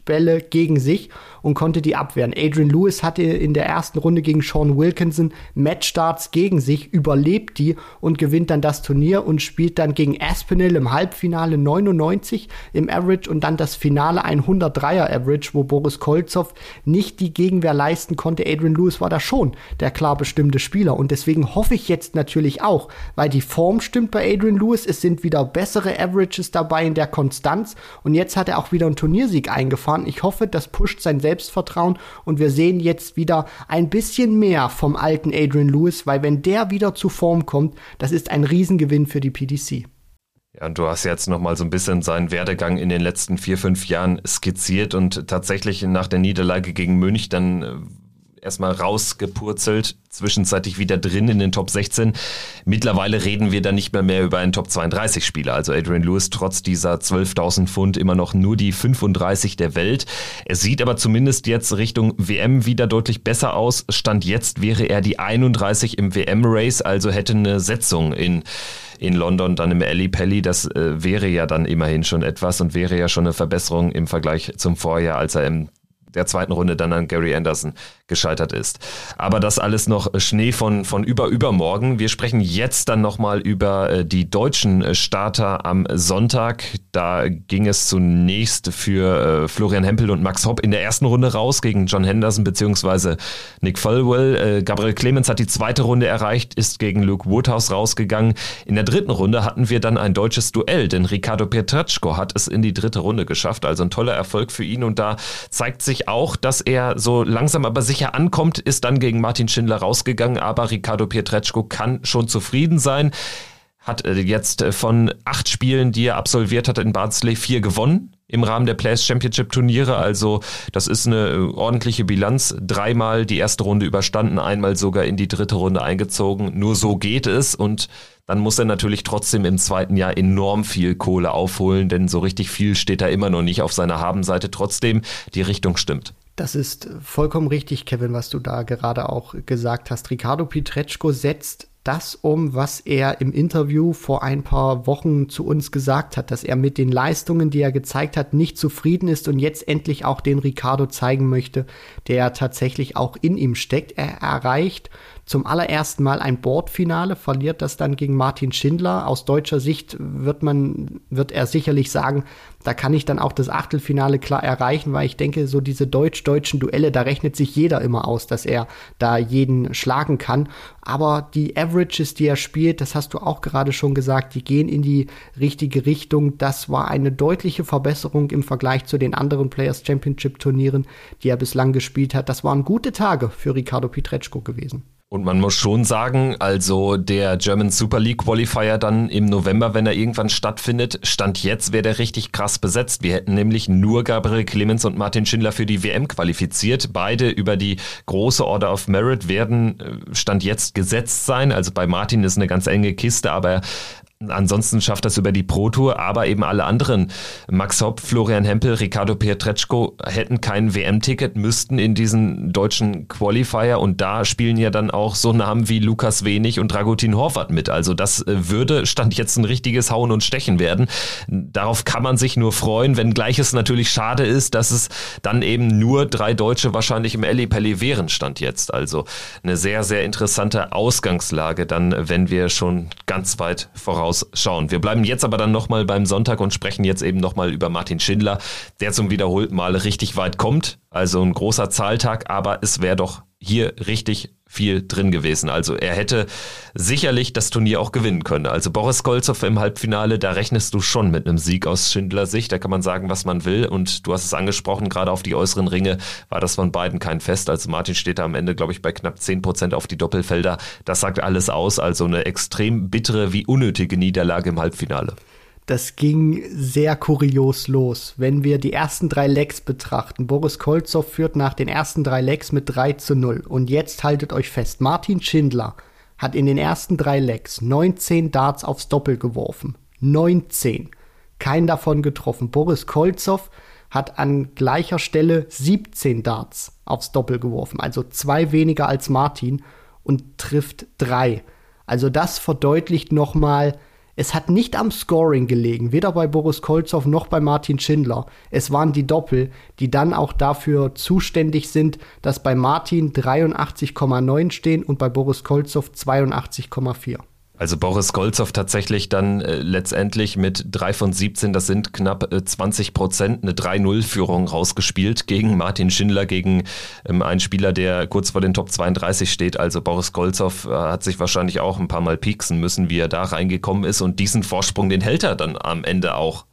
Matchbälle gegen sich und konnte die abwehren. Adrian Lewis hatte in der ersten Runde gegen Sean Wilkinson Matchstarts gegen sich, überlebt die und gewinnt dann das Turnier und spielt dann gegen Aspinall im Halbfinale 99 im Average und dann das Finale 103er Average, wo Boris Kolzow nicht die Gegenwehr leisten konnte. Adrian Lewis war da schon der klar bestimmte Spieler und deswegen hoffe ich jetzt natürlich auch, weil die Form stimmt bei Adrian Lewis, es sind wieder bessere Averages dabei in der Konstanz und jetzt hat er auch wieder einen Turniersieg eingefahren. Ich hoffe, das pusht sein Selbst Selbstvertrauen und wir sehen jetzt wieder ein bisschen mehr vom alten Adrian Lewis, weil wenn der wieder zu Form kommt, das ist ein Riesengewinn für die PDC. Ja, und du hast jetzt nochmal so ein bisschen seinen Werdegang in den letzten vier, fünf Jahren skizziert und tatsächlich nach der Niederlage gegen Münch dann äh, erstmal rausgepurzelt, zwischenzeitlich wieder drin in den Top 16. Mittlerweile reden wir dann nicht mehr mehr über einen Top 32 Spieler. Also Adrian Lewis trotz dieser 12.000 Pfund immer noch nur die 35 der Welt. Es sieht aber zumindest jetzt Richtung WM wieder deutlich besser aus. Stand jetzt wäre er die 31 im WM-Race, also hätte eine Setzung in in London dann im Ali Pelli, das äh, wäre ja dann immerhin schon etwas und wäre ja schon eine Verbesserung im Vergleich zum Vorjahr, als er im der zweiten Runde dann an Gary Anderson gescheitert ist. Aber das alles noch Schnee von, von über übermorgen. Wir sprechen jetzt dann nochmal über äh, die deutschen äh, Starter am Sonntag. Da ging es zunächst für äh, Florian Hempel und Max Hopp in der ersten Runde raus gegen John Henderson bzw. Nick Falwell. Gabriel Clemens hat die zweite Runde erreicht, ist gegen Luke Woodhouse rausgegangen. In der dritten Runde hatten wir dann ein deutsches Duell, denn Ricardo Pietreczko hat es in die dritte Runde geschafft. Also ein toller Erfolg für ihn und da zeigt sich auch, dass er so langsam aber sicher sicher ankommt, ist dann gegen Martin Schindler rausgegangen, aber Ricardo Pietreczko kann schon zufrieden sein. Hat äh, jetzt äh, von acht Spielen, die er absolviert hat in Barnsley, vier gewonnen im Rahmen der Players Championship Turniere. Also das ist eine äh, ordentliche Bilanz. Dreimal die erste Runde überstanden, einmal sogar in die dritte Runde eingezogen. Nur so geht es und dann muss er natürlich trotzdem im zweiten Jahr enorm viel Kohle aufholen, denn so richtig viel steht da immer noch nicht auf seiner Habenseite. Trotzdem, die Richtung stimmt. Das ist vollkommen richtig, Kevin, was du da gerade auch gesagt hast. Ricardo Pietreczko setzt das um, was er im Interview vor ein paar Wochen zu uns gesagt hat, dass er mit den Leistungen, die er gezeigt hat, nicht zufrieden ist und jetzt endlich auch den Ricardo zeigen möchte, der tatsächlich auch in ihm steckt. Er erreicht zum allerersten Mal ein Bordfinale, verliert das dann gegen Martin Schindler. Aus deutscher Sicht wird man, wird er sicherlich sagen, da kann ich dann auch das Achtelfinale klar erreichen, weil ich denke, so diese deutsch-deutschen Duelle, da rechnet sich jeder immer aus, dass er da jeden schlagen kann. Aber die Averages, die er spielt, das hast du auch gerade schon gesagt, die gehen in die richtige Richtung. Das war eine deutliche Verbesserung im Vergleich zu den anderen Players Championship Turnieren, die er bislang gespielt hat. Das waren gute Tage für Ricardo Pietreczko gewesen. Und man muss schon sagen, also der German Super League Qualifier dann im November, wenn er irgendwann stattfindet, stand jetzt wäre der richtig krass besetzt. Wir hätten nämlich nur Gabriel Clemens und Martin Schindler für die WM qualifiziert. Beide über die große Order of Merit werden äh, stand jetzt gesetzt sein. Also bei Martin ist eine ganz enge Kiste, aber Ansonsten schafft das über die Pro Tour, aber eben alle anderen. Max Hopp, Florian Hempel, Ricardo Pietreczko hätten kein WM-Ticket, müssten in diesen deutschen Qualifier und da spielen ja dann auch so Namen wie Lukas Wenig und Dragutin Horvath mit. Also das äh, würde, stand jetzt ein richtiges Hauen und Stechen werden. Darauf kann man sich nur freuen, wenngleich es natürlich schade ist, dass es dann eben nur drei Deutsche wahrscheinlich im Elli Pelli wären, stand jetzt. Also eine sehr, sehr interessante Ausgangslage dann, wenn wir schon ganz weit vorausschauen. Wir bleiben jetzt aber dann nochmal beim Sonntag und sprechen jetzt eben nochmal über Martin Schindler, der zum wiederholten Male richtig weit kommt. Also ein großer Zahltag, aber es wäre doch hier richtig viel drin gewesen. Also er hätte sicherlich das Turnier auch gewinnen können. Also Boris Kolzow im Halbfinale, da rechnest du schon mit einem Sieg aus Schindler Sicht. Da kann man sagen, was man will. Und du hast es angesprochen, gerade auf die äußeren Ringe war das von beiden kein Fest. Also Martin steht da am Ende, glaube ich, bei knapp zehn Prozent auf die Doppelfelder. Das sagt alles aus. Also eine extrem bittere wie unnötige Niederlage im Halbfinale das ging sehr kurios los. Wenn wir die ersten drei Lecks betrachten, Boris Kolzow führt nach den ersten drei Lecks mit 3 zu 0. Und jetzt haltet euch fest, Martin Schindler hat in den ersten drei Lecks 19 Darts aufs Doppel geworfen. 19. Kein davon getroffen. Boris Kolzow hat an gleicher Stelle 17 Darts aufs Doppel geworfen, also zwei weniger als Martin und trifft drei. Also das verdeutlicht nochmal, es hat nicht am Scoring gelegen, weder bei Boris Kolzow noch bei Martin Schindler. Es waren die Doppel, die dann auch dafür zuständig sind, dass bei Martin 83,9 stehen und bei Boris Kolzow 82,4. Also Boris Golzow tatsächlich dann äh, letztendlich mit 3 von 17, das sind knapp äh, 20 Prozent, eine 3-0-Führung rausgespielt gegen Martin Schindler, gegen ähm, einen Spieler, der kurz vor den Top 32 steht. Also Boris Golzow äh, hat sich wahrscheinlich auch ein paar Mal pieksen müssen, wie er da reingekommen ist. Und diesen Vorsprung, den hält er dann am Ende auch.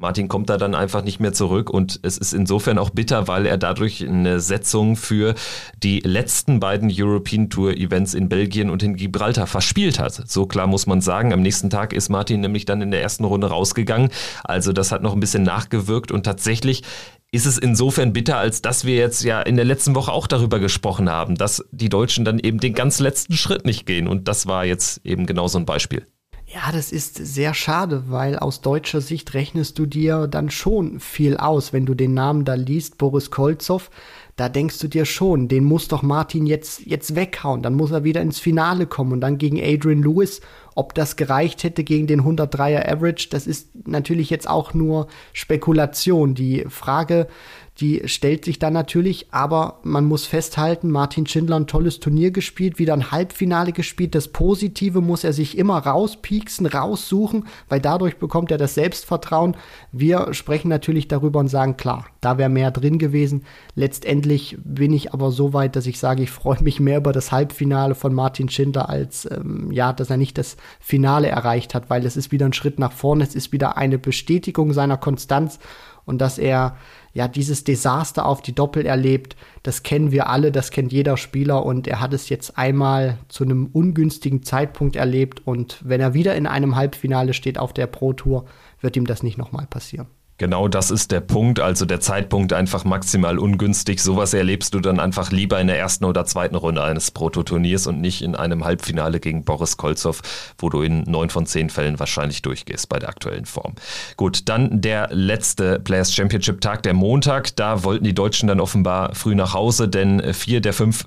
Martin kommt da dann einfach nicht mehr zurück und es ist insofern auch bitter, weil er dadurch eine Setzung für die letzten beiden European Tour Events in Belgien und in Gibraltar verspielt hat. So klar muss man sagen. Am nächsten Tag ist Martin nämlich dann in der ersten Runde rausgegangen. Also das hat noch ein bisschen nachgewirkt und tatsächlich ist es insofern bitter, als dass wir jetzt ja in der letzten Woche auch darüber gesprochen haben, dass die Deutschen dann eben den ganz letzten Schritt nicht gehen. Und das war jetzt eben genau so ein Beispiel. Ja, das ist sehr schade, weil aus deutscher Sicht rechnest du dir dann schon viel aus, wenn du den Namen da liest, Boris Kolzow. Da denkst du dir schon, den muss doch Martin jetzt, jetzt weghauen. Dann muss er wieder ins Finale kommen und dann gegen Adrian Lewis. Ob das gereicht hätte gegen den 103er Average, das ist natürlich jetzt auch nur Spekulation. Die Frage, die stellt sich dann natürlich, aber man muss festhalten, Martin Schindler ein tolles Turnier gespielt, wieder ein Halbfinale gespielt. Das Positive muss er sich immer rauspieksen, raussuchen, weil dadurch bekommt er das Selbstvertrauen. Wir sprechen natürlich darüber und sagen, klar, da wäre mehr drin gewesen. Letztendlich bin ich aber so weit, dass ich sage, ich freue mich mehr über das Halbfinale von Martin Schindler als, ähm, ja, dass er nicht das Finale erreicht hat, weil es ist wieder ein Schritt nach vorne, es ist wieder eine Bestätigung seiner Konstanz und dass er ja dieses Desaster auf die Doppel erlebt. Das kennen wir alle, das kennt jeder Spieler und er hat es jetzt einmal zu einem ungünstigen Zeitpunkt erlebt und wenn er wieder in einem Halbfinale steht auf der Pro Tour, wird ihm das nicht nochmal passieren. Genau das ist der Punkt, also der Zeitpunkt einfach maximal ungünstig. Sowas erlebst du dann einfach lieber in der ersten oder zweiten Runde eines Prototurniers und nicht in einem Halbfinale gegen Boris Kolzow, wo du in neun von zehn Fällen wahrscheinlich durchgehst bei der aktuellen Form. Gut, dann der letzte Players Championship Tag, der Montag. Da wollten die Deutschen dann offenbar früh nach Hause, denn vier der fünf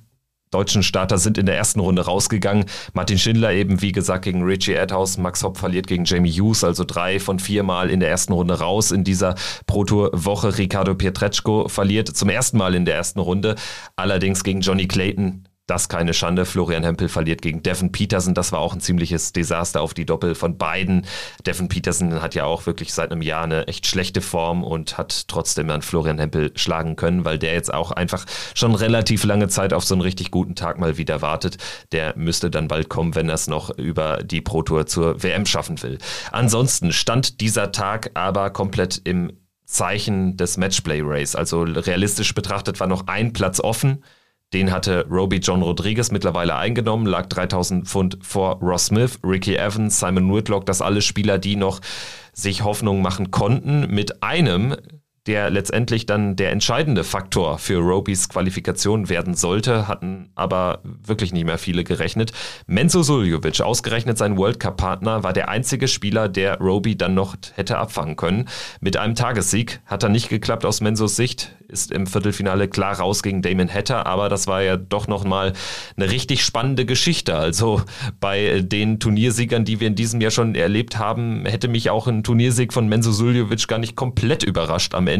deutschen Starter sind in der ersten Runde rausgegangen. Martin Schindler eben, wie gesagt, gegen Richie Adhouse. Max Hopp verliert gegen Jamie Hughes, also drei von vier Mal in der ersten Runde raus in dieser Pro Tour Woche. Ricardo Pietreczko verliert zum ersten Mal in der ersten Runde, allerdings gegen Johnny Clayton das keine Schande. Florian Hempel verliert gegen Devin Peterson. Das war auch ein ziemliches Desaster auf die Doppel von beiden. Devin Peterson hat ja auch wirklich seit einem Jahr eine echt schlechte Form und hat trotzdem an Florian Hempel schlagen können, weil der jetzt auch einfach schon relativ lange Zeit auf so einen richtig guten Tag mal wieder wartet. Der müsste dann bald kommen, wenn er es noch über die Pro Tour zur WM schaffen will. Ansonsten stand dieser Tag aber komplett im Zeichen des Matchplay Race. Also realistisch betrachtet war noch ein Platz offen. Den hatte Roby John Rodriguez mittlerweile eingenommen, lag 3000 Pfund vor Ross Smith, Ricky Evans, Simon Whitlock, das alle Spieler, die noch sich Hoffnung machen konnten. Mit einem der letztendlich dann der entscheidende Faktor für Robys Qualifikation werden sollte, hatten aber wirklich nicht mehr viele gerechnet. Menzo Suljovic, ausgerechnet sein World Cup-Partner, war der einzige Spieler, der Roby dann noch hätte abfangen können. Mit einem Tagessieg hat er nicht geklappt aus Menzos Sicht, ist im Viertelfinale klar raus gegen Damon Hatter, aber das war ja doch nochmal eine richtig spannende Geschichte. Also bei den Turniersiegern, die wir in diesem Jahr schon erlebt haben, hätte mich auch ein Turniersieg von Menzo Suljovic gar nicht komplett überrascht am Ende.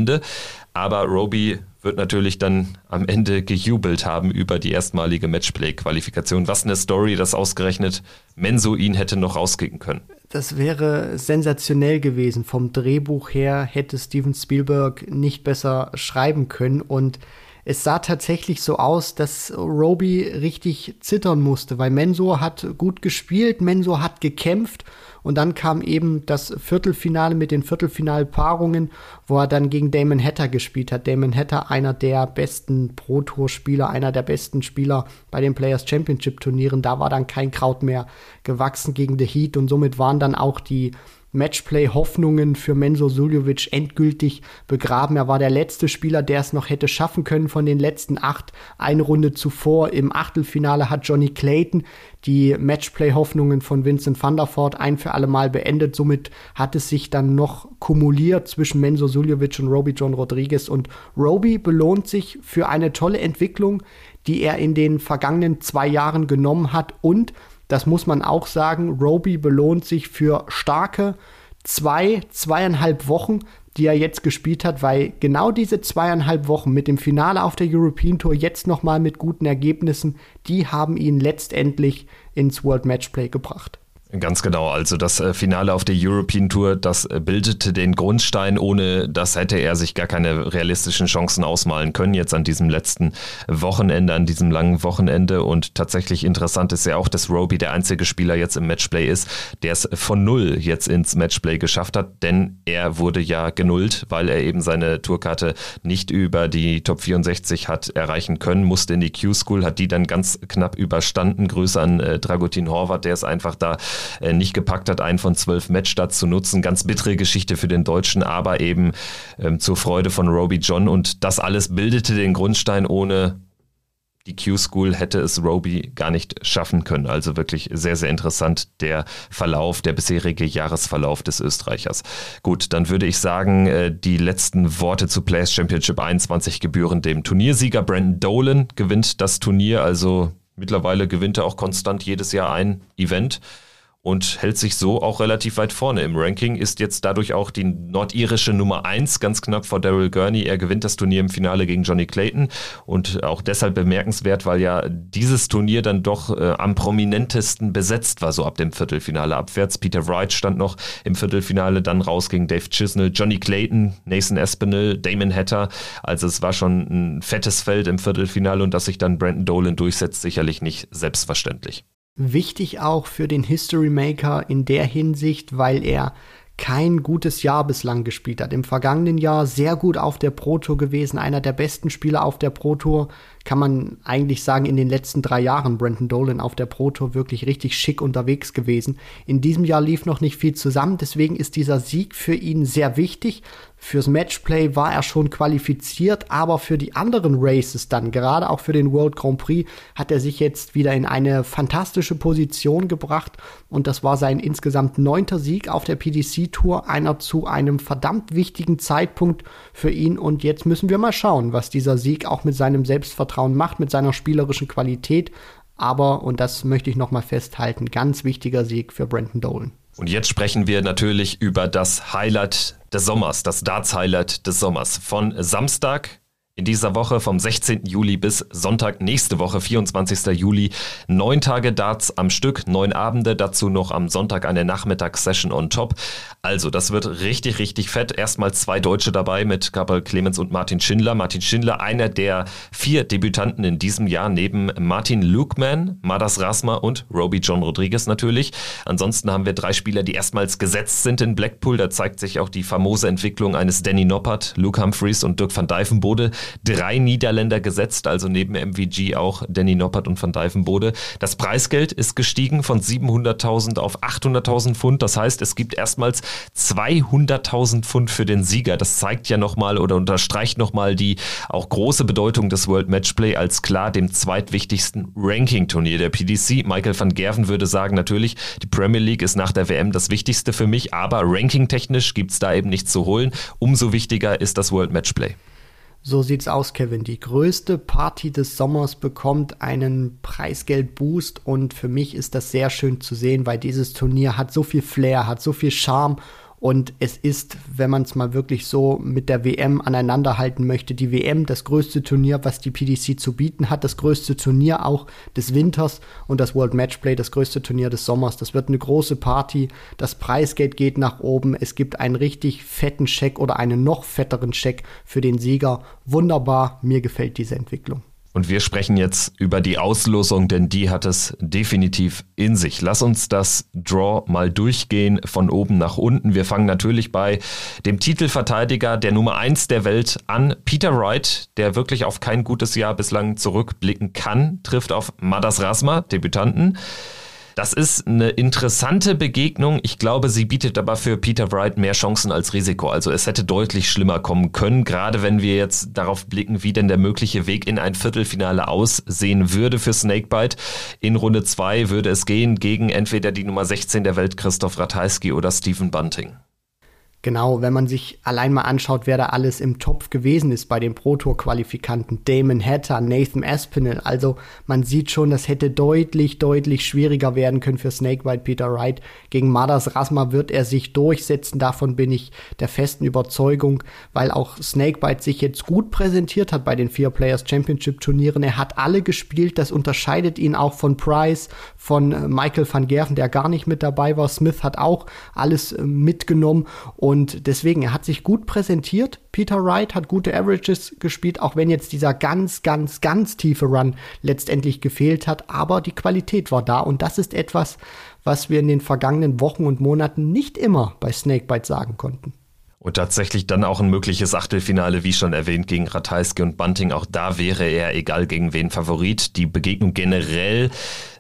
Aber Roby wird natürlich dann am Ende gejubelt haben über die erstmalige Matchplay-Qualifikation. Was eine Story, dass ausgerechnet Menzo ihn hätte noch rauskicken können. Das wäre sensationell gewesen. Vom Drehbuch her hätte Steven Spielberg nicht besser schreiben können und es sah tatsächlich so aus, dass Roby richtig zittern musste, weil Mensur hat gut gespielt, Mensur hat gekämpft und dann kam eben das Viertelfinale mit den Viertelfinalpaarungen, wo er dann gegen Damon Hatter gespielt hat. Damon Hatter, einer der besten Pro-Tour-Spieler, einer der besten Spieler bei den Players Championship Turnieren. Da war dann kein Kraut mehr gewachsen gegen The Heat und somit waren dann auch die Matchplay-Hoffnungen für Menzo Suljovic endgültig begraben. Er war der letzte Spieler, der es noch hätte schaffen können von den letzten acht. Eine Runde zuvor im Achtelfinale hat Johnny Clayton die Matchplay-Hoffnungen von Vincent van der Voort ein für alle Mal beendet. Somit hat es sich dann noch kumuliert zwischen Menzo Suljovic und Roby John Rodriguez. Und Roby belohnt sich für eine tolle Entwicklung, die er in den vergangenen zwei Jahren genommen hat und das muss man auch sagen. Roby belohnt sich für starke zwei, zweieinhalb Wochen, die er jetzt gespielt hat, weil genau diese zweieinhalb Wochen mit dem Finale auf der European Tour jetzt nochmal mit guten Ergebnissen, die haben ihn letztendlich ins World Matchplay gebracht. Ganz genau. Also das äh, Finale auf der European Tour, das äh, bildete den Grundstein. Ohne das hätte er sich gar keine realistischen Chancen ausmalen können jetzt an diesem letzten Wochenende, an diesem langen Wochenende. Und tatsächlich interessant ist ja auch, dass Roby der einzige Spieler jetzt im Matchplay ist, der es von null jetzt ins Matchplay geschafft hat, denn er wurde ja genullt, weil er eben seine Tourkarte nicht über die Top 64 hat erreichen können, musste in die Q-School, hat die dann ganz knapp überstanden. Grüße an äh, Dragutin Horvath, der ist einfach da nicht gepackt hat, einen von zwölf Matchstarts zu nutzen. Ganz bittere Geschichte für den Deutschen, aber eben ähm, zur Freude von Roby John. Und das alles bildete den Grundstein ohne die Q-School hätte es Roby gar nicht schaffen können. Also wirklich sehr, sehr interessant der Verlauf, der bisherige Jahresverlauf des Österreichers. Gut, dann würde ich sagen, äh, die letzten Worte zu Players Championship 21 gebühren dem Turniersieger. Brandon Dolan gewinnt das Turnier, also mittlerweile gewinnt er auch konstant jedes Jahr ein Event und hält sich so auch relativ weit vorne im Ranking, ist jetzt dadurch auch die nordirische Nummer 1, ganz knapp vor Daryl Gurney. Er gewinnt das Turnier im Finale gegen Johnny Clayton und auch deshalb bemerkenswert, weil ja dieses Turnier dann doch äh, am prominentesten besetzt war, so ab dem Viertelfinale abwärts. Peter Wright stand noch im Viertelfinale, dann raus gegen Dave Chisnell, Johnny Clayton, Nathan Espinel, Damon Hatter. Also es war schon ein fettes Feld im Viertelfinale und dass sich dann Brandon Dolan durchsetzt, sicherlich nicht selbstverständlich. Wichtig auch für den History Maker in der Hinsicht, weil er kein gutes Jahr bislang gespielt hat. Im vergangenen Jahr sehr gut auf der Pro Tour gewesen, einer der besten Spieler auf der Pro Tour kann man eigentlich sagen, in den letzten drei Jahren Brandon Dolan auf der Pro Tour wirklich richtig schick unterwegs gewesen. In diesem Jahr lief noch nicht viel zusammen, deswegen ist dieser Sieg für ihn sehr wichtig. Fürs Matchplay war er schon qualifiziert, aber für die anderen Races dann, gerade auch für den World Grand Prix, hat er sich jetzt wieder in eine fantastische Position gebracht und das war sein insgesamt neunter Sieg auf der PDC Tour, einer zu einem verdammt wichtigen Zeitpunkt für ihn und jetzt müssen wir mal schauen, was dieser Sieg auch mit seinem Selbstvertrauen Selbstvertrauen macht, mit seiner spielerischen Qualität. Aber, und das möchte ich nochmal festhalten, ganz wichtiger Sieg für Brandon Dolan. Und jetzt sprechen wir natürlich über das Highlight des Sommers, das Darts-Highlight des Sommers. Von Samstag in dieser Woche vom 16. Juli bis Sonntag nächste Woche, 24. Juli, neun Tage Darts am Stück, neun Abende, dazu noch am Sonntag eine Nachmittagssession on top. Also, das wird richtig, richtig fett. Erstmal zwei Deutsche dabei mit Gabriel Clemens und Martin Schindler. Martin Schindler, einer der vier Debütanten in diesem Jahr, neben Martin Lukeman, Madas Rasma und Roby John Rodriguez natürlich. Ansonsten haben wir drei Spieler, die erstmals gesetzt sind in Blackpool. Da zeigt sich auch die famose Entwicklung eines Danny Noppert, Luke Humphreys und Dirk van Dijvenbode drei Niederländer gesetzt, also neben MVG auch Danny Noppert und Van Dijvenbode. Das Preisgeld ist gestiegen von 700.000 auf 800.000 Pfund. Das heißt, es gibt erstmals 200.000 Pfund für den Sieger. Das zeigt ja nochmal oder unterstreicht nochmal die auch große Bedeutung des World Matchplay als klar dem zweitwichtigsten Ranking-Turnier der PDC. Michael van Gerven würde sagen, natürlich, die Premier League ist nach der WM das Wichtigste für mich, aber ranking-technisch gibt es da eben nichts zu holen. Umso wichtiger ist das World Matchplay. So sieht's aus, Kevin. Die größte Party des Sommers bekommt einen Preisgeldboost und für mich ist das sehr schön zu sehen, weil dieses Turnier hat so viel Flair, hat so viel Charme und es ist, wenn man es mal wirklich so mit der WM aneinanderhalten möchte, die WM das größte Turnier, was die PDC zu bieten hat, das größte Turnier auch des Winters und das World Matchplay, das größte Turnier des Sommers. Das wird eine große Party. Das Preisgeld geht nach oben. Es gibt einen richtig fetten Scheck oder einen noch fetteren Scheck für den Sieger. Wunderbar. Mir gefällt diese Entwicklung. Und wir sprechen jetzt über die Auslosung, denn die hat es definitiv in sich. Lass uns das Draw mal durchgehen von oben nach unten. Wir fangen natürlich bei dem Titelverteidiger der Nummer eins der Welt an. Peter Wright, der wirklich auf kein gutes Jahr bislang zurückblicken kann, trifft auf Madas Rasma, Debütanten. Das ist eine interessante Begegnung. Ich glaube, sie bietet aber für Peter Wright mehr Chancen als Risiko. Also es hätte deutlich schlimmer kommen können, gerade wenn wir jetzt darauf blicken, wie denn der mögliche Weg in ein Viertelfinale aussehen würde für Snakebite. In Runde zwei würde es gehen gegen entweder die Nummer 16 der Welt Christoph Ratajski oder Stephen Bunting. Genau, wenn man sich allein mal anschaut, wer da alles im Topf gewesen ist bei den Pro Tour Qualifikanten, Damon Hatter, Nathan Aspinall, also man sieht schon, das hätte deutlich, deutlich schwieriger werden können für Snakebite Peter Wright. Gegen Madas Rasma wird er sich durchsetzen, davon bin ich der festen Überzeugung, weil auch Snakebite sich jetzt gut präsentiert hat bei den Vier Players Championship Turnieren. Er hat alle gespielt, das unterscheidet ihn auch von Price, von äh, Michael van Gerven, der gar nicht mit dabei war. Smith hat auch alles äh, mitgenommen und und deswegen, er hat sich gut präsentiert. Peter Wright hat gute Averages gespielt, auch wenn jetzt dieser ganz, ganz, ganz tiefe Run letztendlich gefehlt hat. Aber die Qualität war da und das ist etwas, was wir in den vergangenen Wochen und Monaten nicht immer bei Snakebite sagen konnten. Und tatsächlich dann auch ein mögliches Achtelfinale, wie schon erwähnt, gegen Ratajski und Bunting. Auch da wäre er, egal gegen wen, Favorit. Die Begegnung generell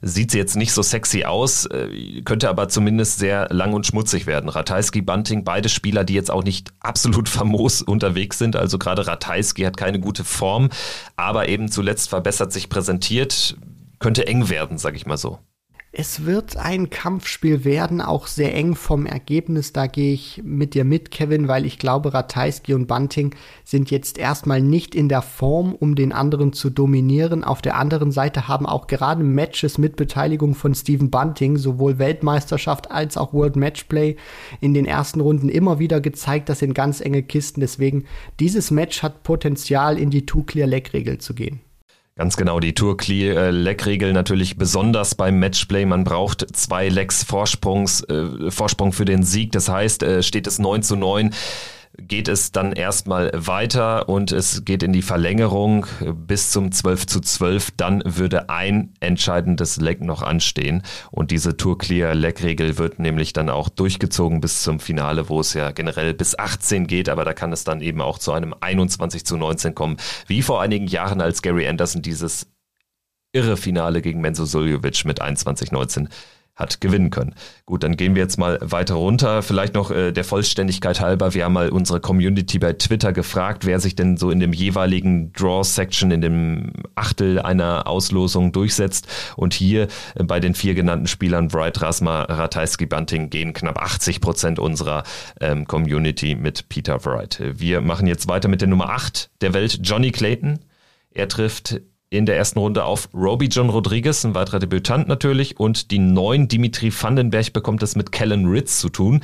sieht sie jetzt nicht so sexy aus, äh, könnte aber zumindest sehr lang und schmutzig werden. Ratajski, Bunting, beide Spieler, die jetzt auch nicht absolut famos unterwegs sind. Also gerade Ratajski hat keine gute Form, aber eben zuletzt verbessert sich präsentiert. Könnte eng werden, sag ich mal so. Es wird ein Kampfspiel werden, auch sehr eng vom Ergebnis. Da gehe ich mit dir mit, Kevin, weil ich glaube, Ratajski und Bunting sind jetzt erstmal nicht in der Form, um den anderen zu dominieren. Auf der anderen Seite haben auch gerade Matches mit Beteiligung von Stephen Bunting, sowohl Weltmeisterschaft als auch World Matchplay, in den ersten Runden immer wieder gezeigt, das sind ganz enge Kisten. Deswegen, dieses Match hat Potenzial, in die Two-Clear-Leg-Regel zu gehen. Ganz genau, die Tour Clear Leg Regel natürlich besonders beim Matchplay. Man braucht zwei Legs Vorsprungs, äh, Vorsprung für den Sieg. Das heißt, äh, steht es 9 zu 9 geht es dann erstmal weiter und es geht in die Verlängerung bis zum 12 zu 12. Dann würde ein entscheidendes Leg noch anstehen und diese Tour Clear Leg Regel wird nämlich dann auch durchgezogen bis zum Finale, wo es ja generell bis 18 geht, aber da kann es dann eben auch zu einem 21 zu 19 kommen, wie vor einigen Jahren, als Gary Anderson dieses irre Finale gegen Menzo Suljovic mit 21-19 hat gewinnen können. Gut, dann gehen wir jetzt mal weiter runter. Vielleicht noch äh, der Vollständigkeit halber. Wir haben mal unsere Community bei Twitter gefragt, wer sich denn so in dem jeweiligen Draw-Section, in dem Achtel einer Auslosung durchsetzt. Und hier äh, bei den vier genannten Spielern, Bright, Rasma, Ratajski, Bunting, gehen knapp 80 Prozent unserer ähm, Community mit Peter Wright. Wir machen jetzt weiter mit der Nummer 8 der Welt, Johnny Clayton. Er trifft in der ersten Runde auf Roby John Rodriguez, ein weiterer Debütant natürlich, und die neuen Dimitri Vandenberg bekommt es mit Kellen Ritz zu tun.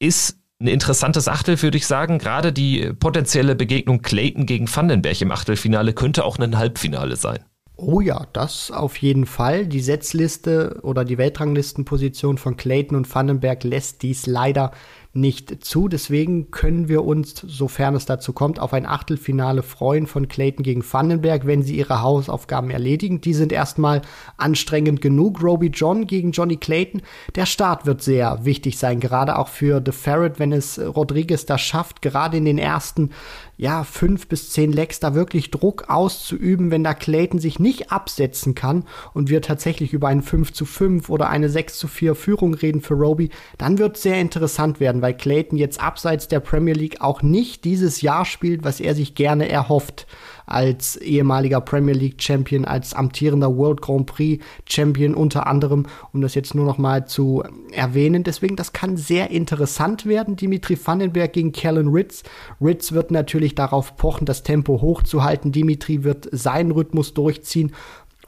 Ist ein interessantes Achtel, würde ich sagen. Gerade die potenzielle Begegnung Clayton gegen Vandenberg im Achtelfinale könnte auch ein Halbfinale sein. Oh ja, das auf jeden Fall. Die Setzliste oder die Weltranglistenposition von Clayton und Vandenberg lässt dies leider nicht zu. Deswegen können wir uns, sofern es dazu kommt, auf ein Achtelfinale freuen von Clayton gegen Vandenberg, wenn sie ihre Hausaufgaben erledigen. Die sind erstmal anstrengend genug. Roby John gegen Johnny Clayton. Der Start wird sehr wichtig sein, gerade auch für The Ferret, wenn es Rodriguez da schafft, gerade in den ersten ja, fünf bis zehn Lecks da wirklich Druck auszuüben, wenn da Clayton sich nicht absetzen kann und wir tatsächlich über ein 5 zu 5 oder eine 6 zu 4 Führung reden für Roby, dann wird es sehr interessant werden, weil Clayton jetzt abseits der Premier League auch nicht dieses Jahr spielt, was er sich gerne erhofft als ehemaliger Premier League Champion, als amtierender World Grand Prix Champion unter anderem, um das jetzt nur noch mal zu erwähnen. Deswegen, das kann sehr interessant werden. Dimitri Vandenberg gegen Kellen Ritz. Ritz wird natürlich darauf pochen, das Tempo hochzuhalten. Dimitri wird seinen Rhythmus durchziehen.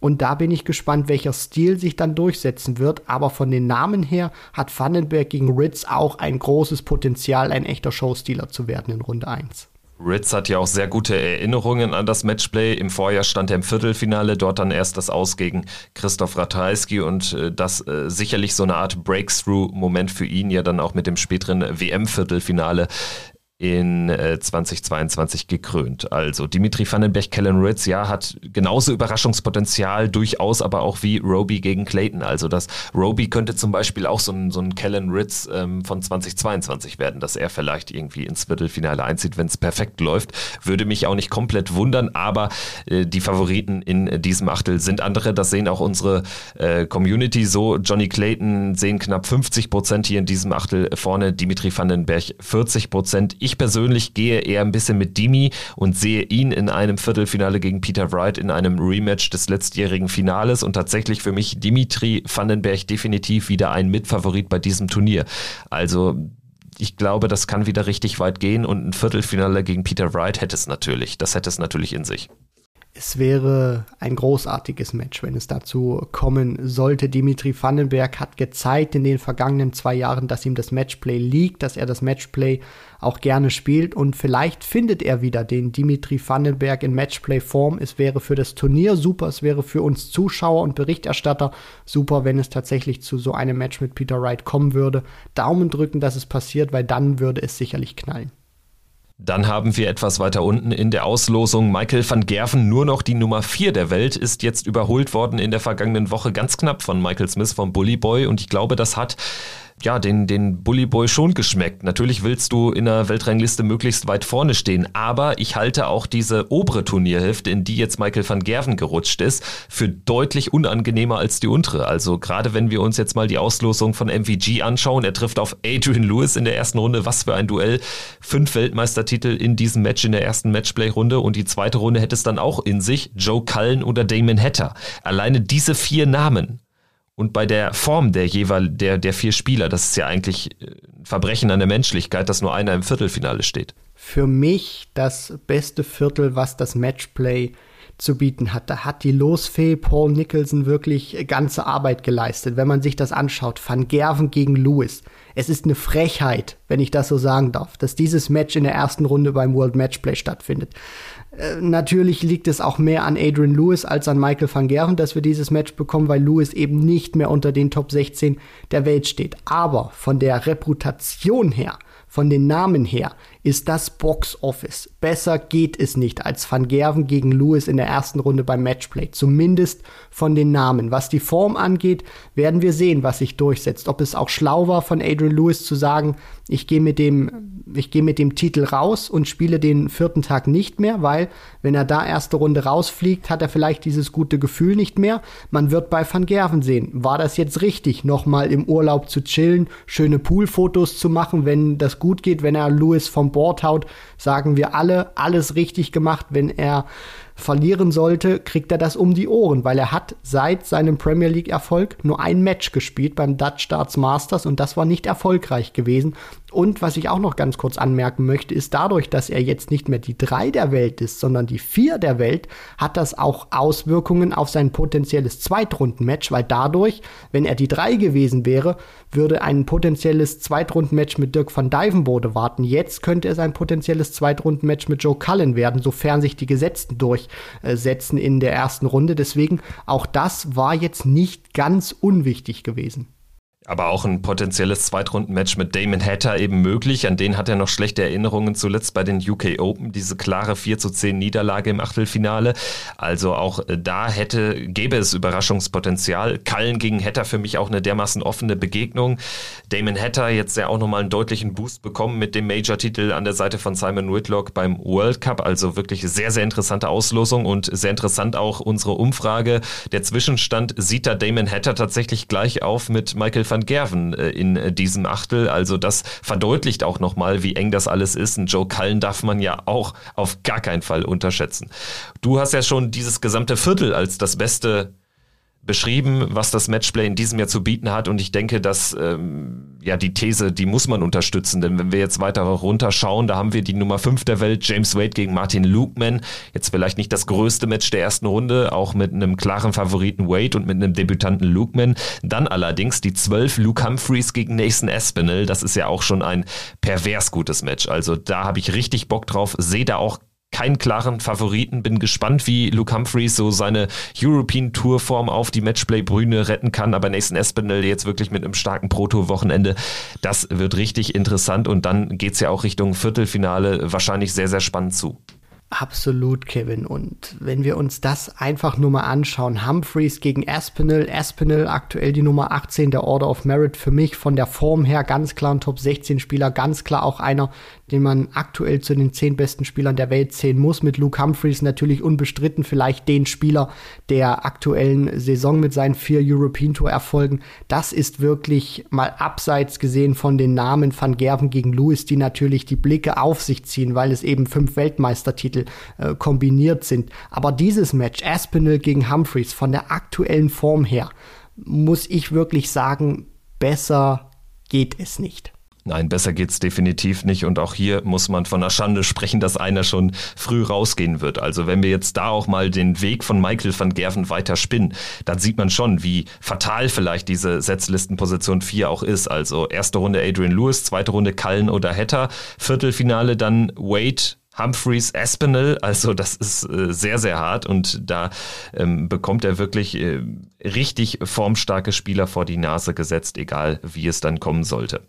Und da bin ich gespannt, welcher Stil sich dann durchsetzen wird. Aber von den Namen her hat Vandenberg gegen Ritz auch ein großes Potenzial, ein echter Showstealer zu werden in Runde 1. Ritz hat ja auch sehr gute Erinnerungen an das Matchplay. Im Vorjahr stand er im Viertelfinale, dort dann erst das Aus gegen Christoph Ratajski und äh, das äh, sicherlich so eine Art Breakthrough-Moment für ihn, ja dann auch mit dem späteren WM-Viertelfinale in äh, 2022 gekrönt. Also Dimitri Vandenberg, Kellen Ritz, ja, hat genauso Überraschungspotenzial, durchaus aber auch wie Roby gegen Clayton. Also das Roby könnte zum Beispiel auch so ein, so ein Kellen Ritz ähm, von 2022 werden, dass er vielleicht irgendwie ins Viertelfinale einzieht, wenn es perfekt läuft. Würde mich auch nicht komplett wundern, aber äh, die Favoriten in diesem Achtel sind andere. Das sehen auch unsere äh, Community so. Johnny Clayton sehen knapp 50 Prozent hier in diesem Achtel vorne, Dimitri Vandenberg 40 Prozent. Ich persönlich gehe eher ein bisschen mit Dimi und sehe ihn in einem Viertelfinale gegen Peter Wright in einem Rematch des letztjährigen Finales und tatsächlich für mich Dimitri Vandenberg definitiv wieder ein Mitfavorit bei diesem Turnier. Also ich glaube, das kann wieder richtig weit gehen und ein Viertelfinale gegen Peter Wright hätte es natürlich. Das hätte es natürlich in sich. Es wäre ein großartiges Match, wenn es dazu kommen sollte. Dimitri Vandenberg hat gezeigt in den vergangenen zwei Jahren, dass ihm das Matchplay liegt, dass er das Matchplay auch gerne spielt und vielleicht findet er wieder den Dimitri Vandenberg in Matchplay-Form. Es wäre für das Turnier super, es wäre für uns Zuschauer und Berichterstatter super, wenn es tatsächlich zu so einem Match mit Peter Wright kommen würde. Daumen drücken, dass es passiert, weil dann würde es sicherlich knallen. Dann haben wir etwas weiter unten in der Auslosung. Michael van Gerven, nur noch die Nummer 4 der Welt, ist jetzt überholt worden in der vergangenen Woche. Ganz knapp von Michael Smith vom Bully Boy. Und ich glaube, das hat ja, den, den Bully Boy schon geschmeckt. Natürlich willst du in der Weltrangliste möglichst weit vorne stehen, aber ich halte auch diese obere Turnierhälfte, in die jetzt Michael van Gerven gerutscht ist, für deutlich unangenehmer als die untere. Also gerade wenn wir uns jetzt mal die Auslosung von MVG anschauen, er trifft auf Adrian Lewis in der ersten Runde, was für ein Duell. Fünf Weltmeistertitel in diesem Match, in der ersten Matchplay-Runde und die zweite Runde hätte es dann auch in sich, Joe Cullen oder Damon Hatter. Alleine diese vier Namen und bei der Form der jeweil der, der vier Spieler, das ist ja eigentlich äh, Verbrechen an der Menschlichkeit, dass nur einer im Viertelfinale steht. Für mich das beste Viertel, was das Matchplay zu bieten hat. Da hat die Losfee Paul Nicholson wirklich ganze Arbeit geleistet. Wenn man sich das anschaut, Van Gerven gegen Lewis. Es ist eine Frechheit, wenn ich das so sagen darf, dass dieses Match in der ersten Runde beim World Matchplay stattfindet. Äh, natürlich liegt es auch mehr an Adrian Lewis als an Michael van Gerven, dass wir dieses Match bekommen, weil Lewis eben nicht mehr unter den Top 16 der Welt steht. Aber von der Reputation her, von den Namen her, ist das Box Office. Besser geht es nicht als Van Gerven gegen Lewis in der ersten Runde beim Matchplay. Zumindest von den Namen. Was die Form angeht, werden wir sehen, was sich durchsetzt. Ob es auch schlau war von Adrian Lewis zu sagen, ich gehe mit dem, ich gehe mit dem Titel raus und spiele den vierten Tag nicht mehr, weil wenn er da erste Runde rausfliegt, hat er vielleicht dieses gute Gefühl nicht mehr. Man wird bei Van Gerven sehen, war das jetzt richtig, nochmal im Urlaub zu chillen, schöne Poolfotos zu machen, wenn das gut geht, wenn er Lewis vom Bord haut, sagen wir alle, alles richtig gemacht, wenn er verlieren sollte, kriegt er das um die Ohren, weil er hat seit seinem Premier League Erfolg nur ein Match gespielt beim Dutch Darts Masters und das war nicht erfolgreich gewesen. Und was ich auch noch ganz kurz anmerken möchte, ist dadurch, dass er jetzt nicht mehr die drei der Welt ist, sondern die vier der Welt, hat das auch Auswirkungen auf sein potenzielles Zweitrundenmatch, weil dadurch, wenn er die drei gewesen wäre, würde ein potenzielles Zweitrundenmatch mit Dirk van Dijvenbode warten. Jetzt könnte es ein potenzielles Zweitrundenmatch mit Joe Cullen werden, sofern sich die Gesetzten durchsetzen in der ersten Runde. Deswegen auch das war jetzt nicht ganz unwichtig gewesen. Aber auch ein potenzielles Zweitrunden-Match mit Damon Hatter eben möglich. An den hat er noch schlechte Erinnerungen zuletzt bei den UK Open, diese klare 4 zu 10 Niederlage im Achtelfinale. Also auch äh, da hätte, gäbe es Überraschungspotenzial. Kallen gegen Hatter für mich auch eine dermaßen offene Begegnung. Damon Hatter jetzt ja auch nochmal einen deutlichen Boost bekommen mit dem Major-Titel an der Seite von Simon Whitlock beim World Cup. Also wirklich sehr, sehr interessante Auslosung und sehr interessant auch unsere Umfrage. Der Zwischenstand sieht da Damon Hatter tatsächlich gleich auf mit Michael van Gerven äh, in äh, diesem Achtel. Also das verdeutlicht auch nochmal, wie eng das alles ist. Und Joe Cullen darf man ja auch auf gar keinen Fall unterschätzen. Du hast ja schon dieses gesamte Viertel als das beste beschrieben, was das Matchplay in diesem Jahr zu bieten hat. Und ich denke, dass ähm, ja die These, die muss man unterstützen. Denn wenn wir jetzt weiter runterschauen, da haben wir die Nummer 5 der Welt, James Wade gegen Martin Lukeman. Jetzt vielleicht nicht das größte Match der ersten Runde, auch mit einem klaren Favoriten Wade und mit einem Debütanten Lukeman. Dann allerdings die 12 Luke Humphreys gegen Nathan Espinel. Das ist ja auch schon ein pervers gutes Match. Also da habe ich richtig Bock drauf. Sehe da auch keinen klaren Favoriten. Bin gespannt, wie Luke Humphreys so seine European Tour Form auf die Matchplay-Brüne retten kann. Aber Nathan Espinel jetzt wirklich mit einem starken Pro-Tour-Wochenende, das wird richtig interessant. Und dann geht's ja auch Richtung Viertelfinale wahrscheinlich sehr, sehr spannend zu. Absolut, Kevin. Und wenn wir uns das einfach nur mal anschauen, Humphreys gegen Aspinall, Aspinall aktuell die Nummer 18 der Order of Merit für mich von der Form her ganz klar ein Top 16 Spieler, ganz klar auch einer, den man aktuell zu den zehn besten Spielern der Welt zählen muss. Mit Luke Humphreys natürlich unbestritten vielleicht den Spieler der aktuellen Saison mit seinen vier European Tour Erfolgen. Das ist wirklich mal abseits gesehen von den Namen Van Gerven gegen Lewis, die natürlich die Blicke auf sich ziehen, weil es eben fünf Weltmeistertitel Titel äh, kombiniert sind. Aber dieses Match, Aspinall gegen Humphreys, von der aktuellen Form her, muss ich wirklich sagen, besser geht es nicht. Nein, besser geht's definitiv nicht. Und auch hier muss man von der Schande sprechen, dass einer schon früh rausgehen wird. Also wenn wir jetzt da auch mal den Weg von Michael van Gerven weiter spinnen, dann sieht man schon, wie fatal vielleicht diese Setzlistenposition 4 auch ist. Also erste Runde Adrian Lewis, zweite Runde Cullen oder Hatter, Viertelfinale dann Wade, Humphreys Aspinall. Also das ist äh, sehr, sehr hart und da ähm, bekommt er wirklich äh, richtig formstarke Spieler vor die Nase gesetzt, egal wie es dann kommen sollte.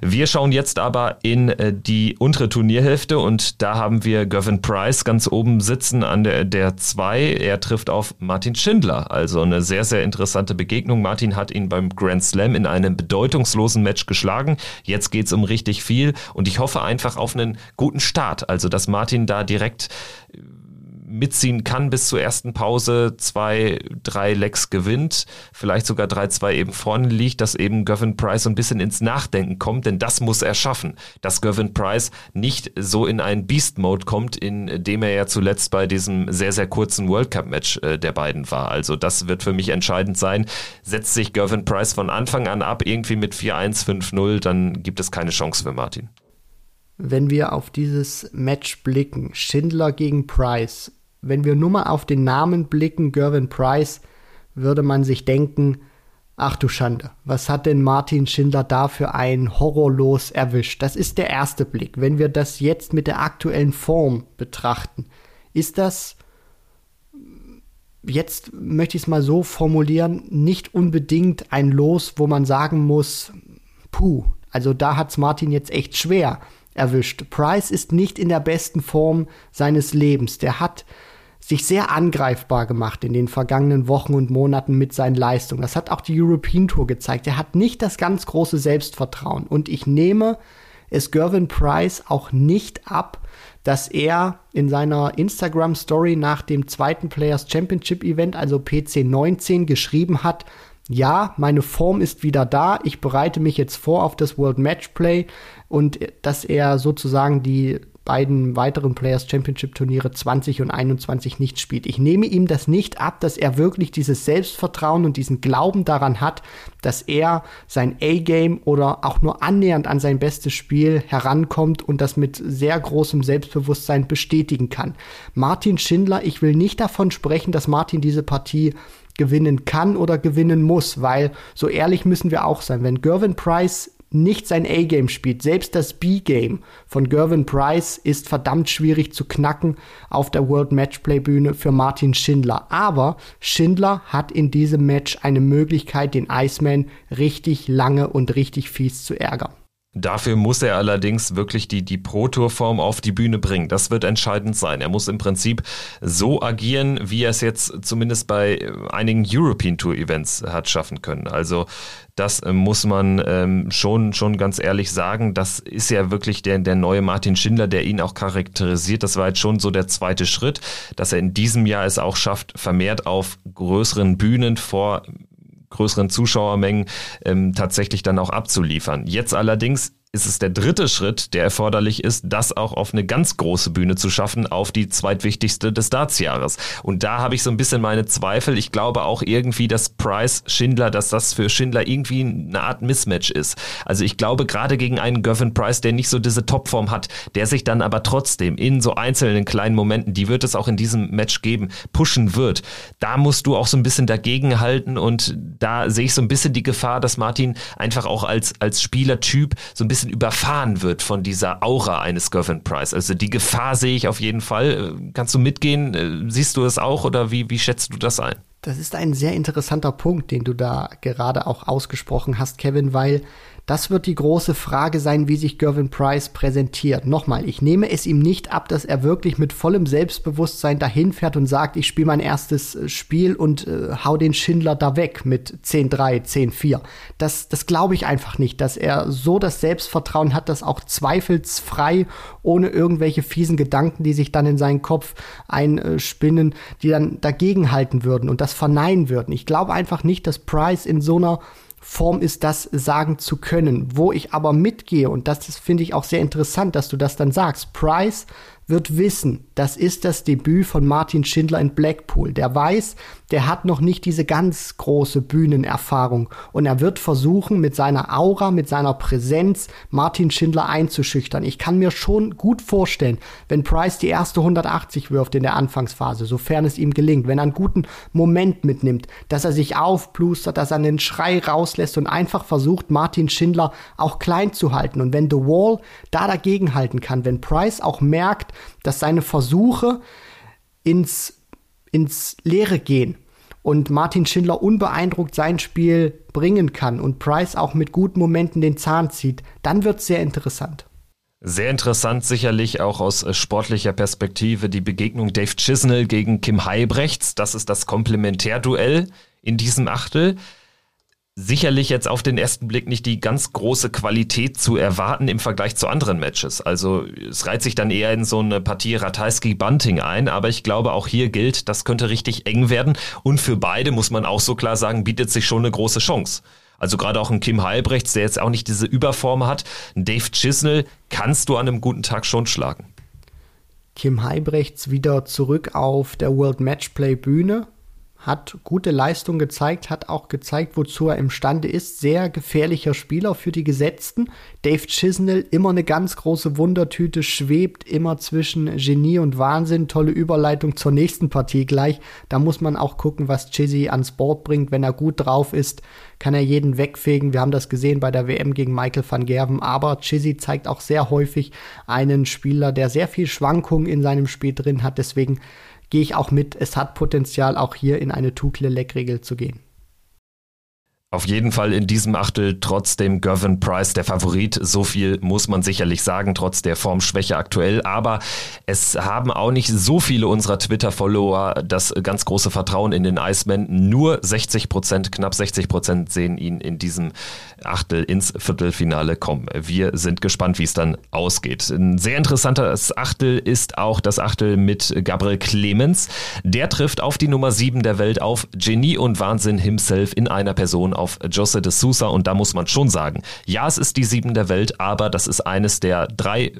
Wir schauen jetzt aber in äh, die untere Turnierhälfte und da haben wir Gavin Price ganz oben sitzen an der, der 2. Er trifft auf Martin Schindler. Also eine sehr, sehr interessante Begegnung. Martin hat ihn beim Grand Slam in einem bedeutungslosen Match geschlagen. Jetzt geht's um richtig viel und ich hoffe einfach auf einen guten Start. Also dass Martin da direkt mitziehen kann bis zur ersten Pause, zwei, drei Lecks gewinnt, vielleicht sogar 3-2 eben vorne liegt, dass eben Gavin Price so ein bisschen ins Nachdenken kommt, denn das muss er schaffen, dass Gavin Price nicht so in einen Beast-Mode kommt, in dem er ja zuletzt bei diesem sehr, sehr kurzen World Cup-Match äh, der beiden war. Also das wird für mich entscheidend sein. Setzt sich Gavin Price von Anfang an ab, irgendwie mit 4-1, 5-0, dann gibt es keine Chance für Martin. Wenn wir auf dieses Match blicken, Schindler gegen Price, wenn wir nur mal auf den Namen blicken, Gervin Price, würde man sich denken, ach du Schande, was hat denn Martin Schindler da für ein Horrorlos erwischt? Das ist der erste Blick. Wenn wir das jetzt mit der aktuellen Form betrachten, ist das, jetzt möchte ich es mal so formulieren, nicht unbedingt ein Los, wo man sagen muss, puh, also da hat's Martin jetzt echt schwer erwischt. Price ist nicht in der besten Form seines Lebens. Der hat sich sehr angreifbar gemacht in den vergangenen Wochen und Monaten mit seinen Leistungen. Das hat auch die European Tour gezeigt. Er hat nicht das ganz große Selbstvertrauen. Und ich nehme es Gervin Price auch nicht ab, dass er in seiner Instagram Story nach dem zweiten Players Championship Event, also PC 19, geschrieben hat, ja, meine Form ist wieder da, ich bereite mich jetzt vor auf das World Matchplay und dass er sozusagen die beiden weiteren Players Championship Turniere 20 und 21 nicht spielt. Ich nehme ihm das nicht ab, dass er wirklich dieses Selbstvertrauen und diesen Glauben daran hat, dass er sein A-Game oder auch nur annähernd an sein bestes Spiel herankommt und das mit sehr großem Selbstbewusstsein bestätigen kann. Martin Schindler, ich will nicht davon sprechen, dass Martin diese Partie gewinnen kann oder gewinnen muss, weil so ehrlich müssen wir auch sein. Wenn Gervin Price nicht sein A-Game spielt. Selbst das B-Game von Gervin Price ist verdammt schwierig zu knacken auf der World Matchplay Bühne für Martin Schindler. Aber Schindler hat in diesem Match eine Möglichkeit, den Iceman richtig lange und richtig fies zu ärgern. Dafür muss er allerdings wirklich die, die Pro-Tour-Form auf die Bühne bringen. Das wird entscheidend sein. Er muss im Prinzip so agieren, wie er es jetzt zumindest bei einigen European Tour Events hat schaffen können. Also das äh, muss man ähm, schon, schon ganz ehrlich sagen. Das ist ja wirklich der, der neue Martin Schindler, der ihn auch charakterisiert. Das war jetzt schon so der zweite Schritt, dass er in diesem Jahr es auch schafft, vermehrt auf größeren Bühnen vor größeren Zuschauermengen ähm, tatsächlich dann auch abzuliefern. Jetzt allerdings ist es der dritte Schritt, der erforderlich ist, das auch auf eine ganz große Bühne zu schaffen, auf die zweitwichtigste des Dartsjahres. Und da habe ich so ein bisschen meine Zweifel. Ich glaube auch irgendwie, dass Price Schindler, dass das für Schindler irgendwie eine Art Mismatch ist. Also ich glaube gerade gegen einen Gervin Price, der nicht so diese Topform hat, der sich dann aber trotzdem in so einzelnen kleinen Momenten, die wird es auch in diesem Match geben, pushen wird. Da musst du auch so ein bisschen dagegen halten und da sehe ich so ein bisschen die Gefahr, dass Martin einfach auch als, als Spielertyp so ein bisschen bisschen überfahren wird von dieser Aura eines Gervin Price. Also die Gefahr sehe ich auf jeden Fall. Äh, kannst du mitgehen? Äh, siehst du es auch oder wie, wie schätzt du das ein? Das ist ein sehr interessanter Punkt, den du da gerade auch ausgesprochen hast, Kevin, weil das wird die große Frage sein, wie sich Gervin Price präsentiert. Nochmal, ich nehme es ihm nicht ab, dass er wirklich mit vollem Selbstbewusstsein dahin fährt und sagt, ich spiele mein erstes äh, Spiel und äh, hau den Schindler da weg mit 10-3, 10-4. Das, das glaube ich einfach nicht, dass er so das Selbstvertrauen hat, dass auch zweifelsfrei, ohne irgendwelche fiesen Gedanken, die sich dann in seinen Kopf einspinnen, die dann dagegenhalten würden und das verneinen würden. Ich glaube einfach nicht, dass Price in so einer Form ist, das sagen zu können. Wo ich aber mitgehe, und das finde ich auch sehr interessant, dass du das dann sagst, Price wird wissen, das ist das Debüt von Martin Schindler in Blackpool. Der weiß, der hat noch nicht diese ganz große Bühnenerfahrung und er wird versuchen, mit seiner Aura, mit seiner Präsenz Martin Schindler einzuschüchtern. Ich kann mir schon gut vorstellen, wenn Price die erste 180 wirft in der Anfangsphase, sofern es ihm gelingt, wenn er einen guten Moment mitnimmt, dass er sich aufplustert, dass er einen Schrei rauslässt und einfach versucht, Martin Schindler auch klein zu halten. Und wenn The Wall da dagegen halten kann, wenn Price auch merkt, dass seine Versuche ins, ins Leere gehen und Martin Schindler unbeeindruckt sein Spiel bringen kann und Price auch mit guten Momenten den Zahn zieht, dann wird es sehr interessant. Sehr interessant sicherlich auch aus äh, sportlicher Perspektive die Begegnung Dave Chisnell gegen Kim Heibrechts. Das ist das Komplementärduell in diesem Achtel sicherlich jetzt auf den ersten Blick nicht die ganz große Qualität zu erwarten im Vergleich zu anderen Matches. Also es reiht sich dann eher in so eine Partie Ratajski-Bunting ein, aber ich glaube auch hier gilt, das könnte richtig eng werden und für beide muss man auch so klar sagen, bietet sich schon eine große Chance. Also gerade auch ein Kim Heilbrechts, der jetzt auch nicht diese Überform hat, ein Dave Chisnell kannst du an einem guten Tag schon schlagen. Kim Heibrechts wieder zurück auf der World Matchplay Bühne hat gute Leistung gezeigt, hat auch gezeigt, wozu er imstande ist. Sehr gefährlicher Spieler für die Gesetzten. Dave Chisnell, immer eine ganz große Wundertüte, schwebt immer zwischen Genie und Wahnsinn. Tolle Überleitung zur nächsten Partie gleich. Da muss man auch gucken, was Chizzy ans Board bringt. Wenn er gut drauf ist, kann er jeden wegfegen. Wir haben das gesehen bei der WM gegen Michael van Gerven. Aber Chizzy zeigt auch sehr häufig einen Spieler, der sehr viel Schwankungen in seinem Spiel drin hat. Deswegen gehe ich auch mit, es hat Potenzial, auch hier in eine Two-Clear-Leg-Regel zu gehen. Auf jeden Fall in diesem Achtel trotzdem Gervin Price der Favorit. So viel muss man sicherlich sagen, trotz der Formschwäche aktuell. Aber es haben auch nicht so viele unserer Twitter-Follower das ganz große Vertrauen in den Iceman. Nur 60 Prozent, knapp 60 Prozent sehen ihn in diesem Achtel ins Viertelfinale kommen. Wir sind gespannt, wie es dann ausgeht. Ein sehr interessantes Achtel ist auch das Achtel mit Gabriel Clemens. Der trifft auf die Nummer 7 der Welt auf Genie und Wahnsinn himself in einer Person auf Jose de Sousa und da muss man schon sagen, ja, es ist die sieben der Welt, aber das ist eines der drei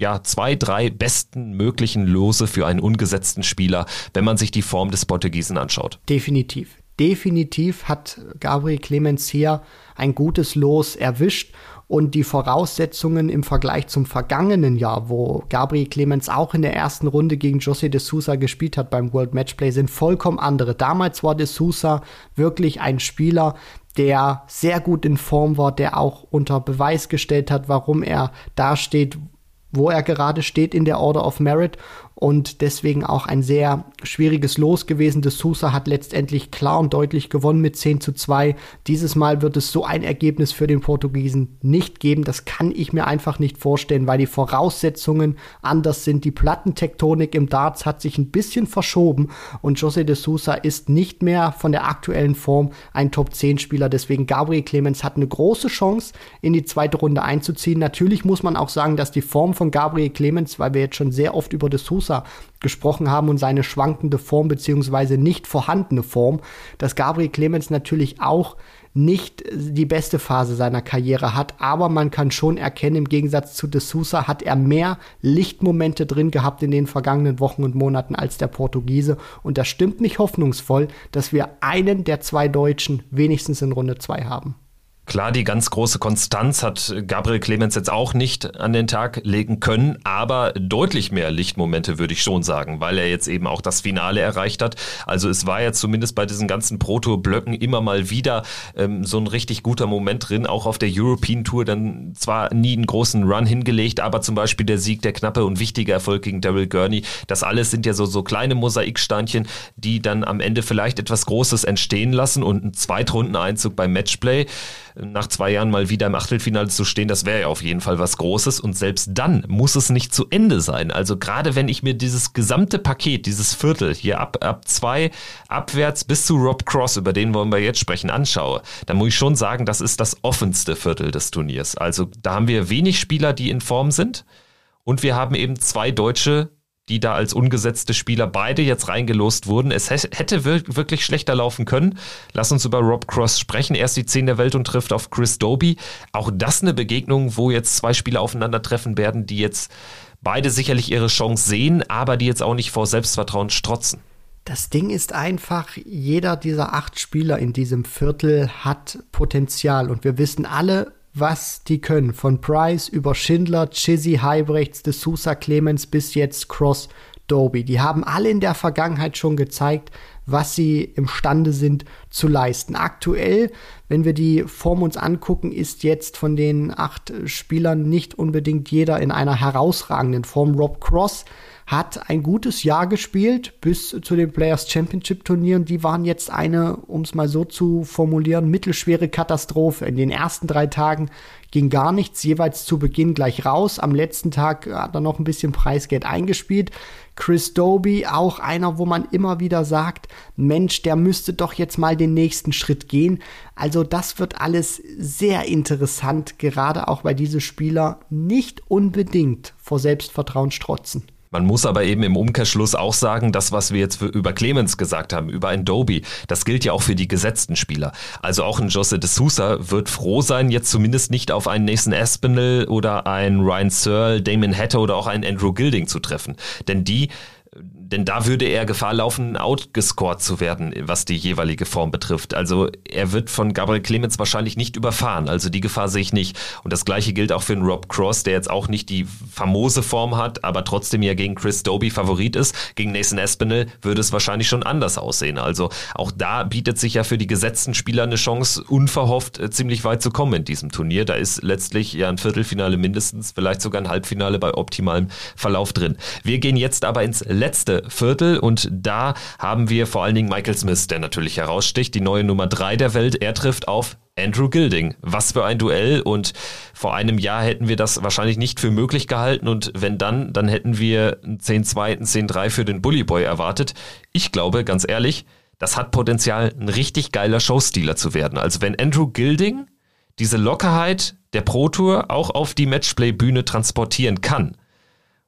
ja, zwei, drei besten möglichen Lose für einen ungesetzten Spieler, wenn man sich die Form des Portugiesen anschaut. Definitiv. Definitiv hat Gabriel Clemens hier ein gutes Los erwischt und die Voraussetzungen im Vergleich zum vergangenen Jahr, wo Gabriel Clemens auch in der ersten Runde gegen José de Sousa gespielt hat beim World Matchplay, sind vollkommen andere. Damals war de Sousa wirklich ein Spieler, der sehr gut in Form war, der auch unter Beweis gestellt hat, warum er da steht, wo er gerade steht in der Order of Merit und deswegen auch ein sehr schwieriges Los gewesen. De Sousa hat letztendlich klar und deutlich gewonnen mit 10 zu 2. Dieses Mal wird es so ein Ergebnis für den Portugiesen nicht geben. Das kann ich mir einfach nicht vorstellen, weil die Voraussetzungen anders sind. Die Plattentektonik im Darts hat sich ein bisschen verschoben und José de Sousa ist nicht mehr von der aktuellen Form ein Top 10 Spieler. Deswegen Gabriel Clemens hat eine große Chance in die zweite Runde einzuziehen. Natürlich muss man auch sagen, dass die Form von Gabriel Clemens, weil wir jetzt schon sehr oft über de Sousa Sosa gesprochen haben und seine schwankende Form beziehungsweise nicht vorhandene Form, dass Gabriel Clemens natürlich auch nicht die beste Phase seiner Karriere hat, aber man kann schon erkennen, im Gegensatz zu De Sousa hat er mehr Lichtmomente drin gehabt in den vergangenen Wochen und Monaten als der Portugiese und das stimmt mich hoffnungsvoll, dass wir einen der zwei Deutschen wenigstens in Runde zwei haben. Klar, die ganz große Konstanz hat Gabriel Clemens jetzt auch nicht an den Tag legen können, aber deutlich mehr Lichtmomente würde ich schon sagen, weil er jetzt eben auch das Finale erreicht hat. Also es war ja zumindest bei diesen ganzen Proto-Blöcken immer mal wieder ähm, so ein richtig guter Moment drin, auch auf der European Tour dann zwar nie einen großen Run hingelegt, aber zum Beispiel der Sieg, der knappe und wichtige Erfolg gegen Daryl Gurney, das alles sind ja so, so kleine Mosaiksteinchen, die dann am Ende vielleicht etwas Großes entstehen lassen und ein Zweitrundeneinzug beim Matchplay nach zwei Jahren mal wieder im Achtelfinale zu stehen, das wäre ja auf jeden Fall was Großes. Und selbst dann muss es nicht zu Ende sein. Also gerade wenn ich mir dieses gesamte Paket, dieses Viertel hier ab, ab zwei abwärts bis zu Rob Cross, über den wollen wir jetzt sprechen, anschaue, dann muss ich schon sagen, das ist das offenste Viertel des Turniers. Also da haben wir wenig Spieler, die in Form sind. Und wir haben eben zwei Deutsche, die da als ungesetzte Spieler beide jetzt reingelost wurden. Es hätte wirklich schlechter laufen können. Lass uns über Rob Cross sprechen. Erst die 10 der Welt und trifft auf Chris Doby. Auch das eine Begegnung, wo jetzt zwei Spieler aufeinandertreffen werden, die jetzt beide sicherlich ihre Chance sehen, aber die jetzt auch nicht vor Selbstvertrauen strotzen. Das Ding ist einfach, jeder dieser acht Spieler in diesem Viertel hat Potenzial und wir wissen alle, was die können. Von Price über Schindler, Chizzy, Heibrechts, De Sousa, Clemens bis jetzt Cross, Doby. Die haben alle in der Vergangenheit schon gezeigt, was sie imstande sind zu leisten. Aktuell, wenn wir die Form uns angucken, ist jetzt von den acht Spielern nicht unbedingt jeder in einer herausragenden Form. Rob Cross hat ein gutes Jahr gespielt bis zu den Players Championship Turnieren. Die waren jetzt eine, um es mal so zu formulieren, mittelschwere Katastrophe. In den ersten drei Tagen ging gar nichts, jeweils zu Beginn gleich raus. Am letzten Tag hat er noch ein bisschen Preisgeld eingespielt. Chris Doby, auch einer, wo man immer wieder sagt, Mensch, der müsste doch jetzt mal den nächsten Schritt gehen. Also das wird alles sehr interessant, gerade auch weil diese Spieler nicht unbedingt vor Selbstvertrauen strotzen. Man muss aber eben im Umkehrschluss auch sagen, das, was wir jetzt über Clemens gesagt haben, über ein Doby, das gilt ja auch für die gesetzten Spieler. Also auch ein Jose de Sousa wird froh sein, jetzt zumindest nicht auf einen Nathan Aspinall oder einen Ryan Searle, Damon Hatter oder auch einen Andrew Gilding zu treffen. Denn die denn da würde er Gefahr laufen, outgescored zu werden, was die jeweilige Form betrifft. Also er wird von Gabriel Clemens wahrscheinlich nicht überfahren. Also die Gefahr sehe ich nicht. Und das gleiche gilt auch für einen Rob Cross, der jetzt auch nicht die famose Form hat, aber trotzdem ja gegen Chris Doby Favorit ist. Gegen Nathan Espinel würde es wahrscheinlich schon anders aussehen. Also auch da bietet sich ja für die gesetzten Spieler eine Chance, unverhofft äh, ziemlich weit zu kommen in diesem Turnier. Da ist letztlich ja ein Viertelfinale mindestens, vielleicht sogar ein Halbfinale bei optimalem Verlauf drin. Wir gehen jetzt aber ins letzte Viertel und da haben wir vor allen Dingen Michael Smith, der natürlich heraussticht, die neue Nummer drei der Welt. Er trifft auf Andrew Gilding. Was für ein Duell und vor einem Jahr hätten wir das wahrscheinlich nicht für möglich gehalten und wenn dann, dann hätten wir ein 10-2, ein 10-3 für den Bully Boy erwartet. Ich glaube, ganz ehrlich, das hat Potenzial, ein richtig geiler Showstealer zu werden. Also wenn Andrew Gilding diese Lockerheit der Pro Tour auch auf die Matchplay-Bühne transportieren kann,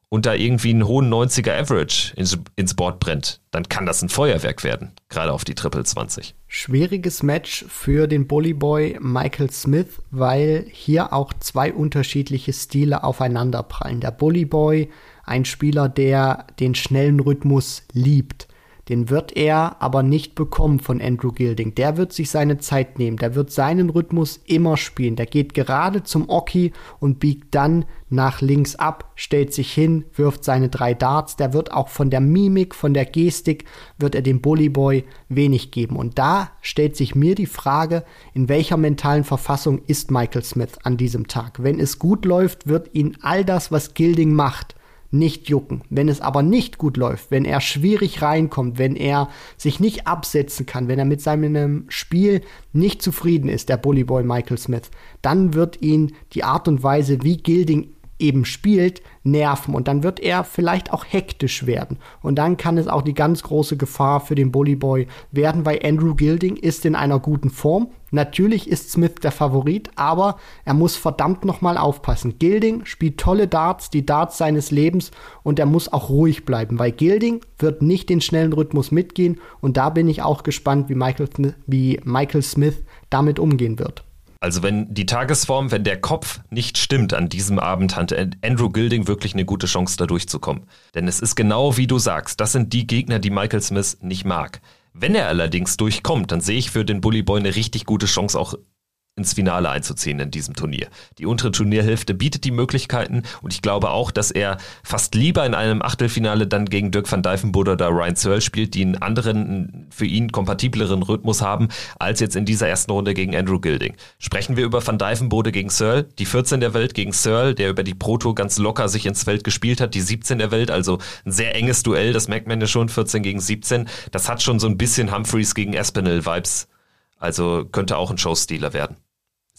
und da irgendwie einen hohen 90er Average ins, ins Board brennt, dann kann das ein Feuerwerk werden, gerade auf die Triple 20. Schwieriges Match für den Bullyboy Michael Smith, weil hier auch zwei unterschiedliche Stile aufeinanderprallen. Der Bullyboy, ein Spieler, der den schnellen Rhythmus liebt, den wird er aber nicht bekommen von Andrew Gilding. Der wird sich seine Zeit nehmen, der wird seinen Rhythmus immer spielen. Der geht gerade zum Oki und biegt dann nach links ab, stellt sich hin, wirft seine drei Darts. Der wird auch von der Mimik, von der Gestik, wird er dem Bully Boy wenig geben. Und da stellt sich mir die Frage, in welcher mentalen Verfassung ist Michael Smith an diesem Tag? Wenn es gut läuft, wird ihn all das, was Gilding macht, nicht jucken. Wenn es aber nicht gut läuft, wenn er schwierig reinkommt, wenn er sich nicht absetzen kann, wenn er mit seinem Spiel nicht zufrieden ist, der Bullyboy Michael Smith, dann wird ihn die Art und Weise, wie Gilding eben spielt, nerven und dann wird er vielleicht auch hektisch werden und dann kann es auch die ganz große Gefahr für den Bullyboy werden, weil Andrew Gilding ist in einer guten Form. Natürlich ist Smith der Favorit, aber er muss verdammt nochmal aufpassen. Gilding spielt tolle Darts, die Darts seines Lebens und er muss auch ruhig bleiben, weil Gilding wird nicht den schnellen Rhythmus mitgehen und da bin ich auch gespannt, wie Michael, wie Michael Smith damit umgehen wird. Also wenn die Tagesform, wenn der Kopf nicht stimmt an diesem Abend, hat Andrew Gilding wirklich eine gute Chance, da durchzukommen. Denn es ist genau wie du sagst, das sind die Gegner, die Michael Smith nicht mag. Wenn er allerdings durchkommt, dann sehe ich für den Bully Boy eine richtig gute Chance, auch ins Finale einzuziehen in diesem Turnier. Die untere Turnierhälfte bietet die Möglichkeiten und ich glaube auch, dass er fast lieber in einem Achtelfinale dann gegen Dirk van Dijvenbode oder Ryan Searle spielt, die einen anderen, für ihn kompatibleren Rhythmus haben, als jetzt in dieser ersten Runde gegen Andrew Gilding. Sprechen wir über van Dijvenbode gegen Searle, die 14 der Welt gegen Searle, der über die Pro Tour ganz locker sich ins Feld gespielt hat, die 17 der Welt, also ein sehr enges Duell, das merkt man ja schon, 14 gegen 17. Das hat schon so ein bisschen Humphreys gegen Espinel Vibes. Also könnte auch ein Showstealer werden.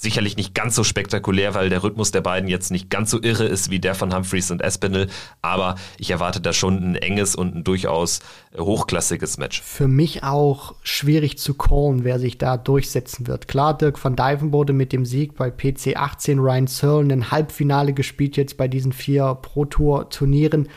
Sicherlich nicht ganz so spektakulär, weil der Rhythmus der beiden jetzt nicht ganz so irre ist wie der von Humphreys und Espinel, aber ich erwarte da schon ein enges und ein durchaus hochklassiges Match. Für mich auch schwierig zu callen, wer sich da durchsetzen wird. Klar, Dirk van Dijvenbode mit dem Sieg bei PC 18, Ryan Searle ein Halbfinale gespielt jetzt bei diesen vier Pro Tour Turnieren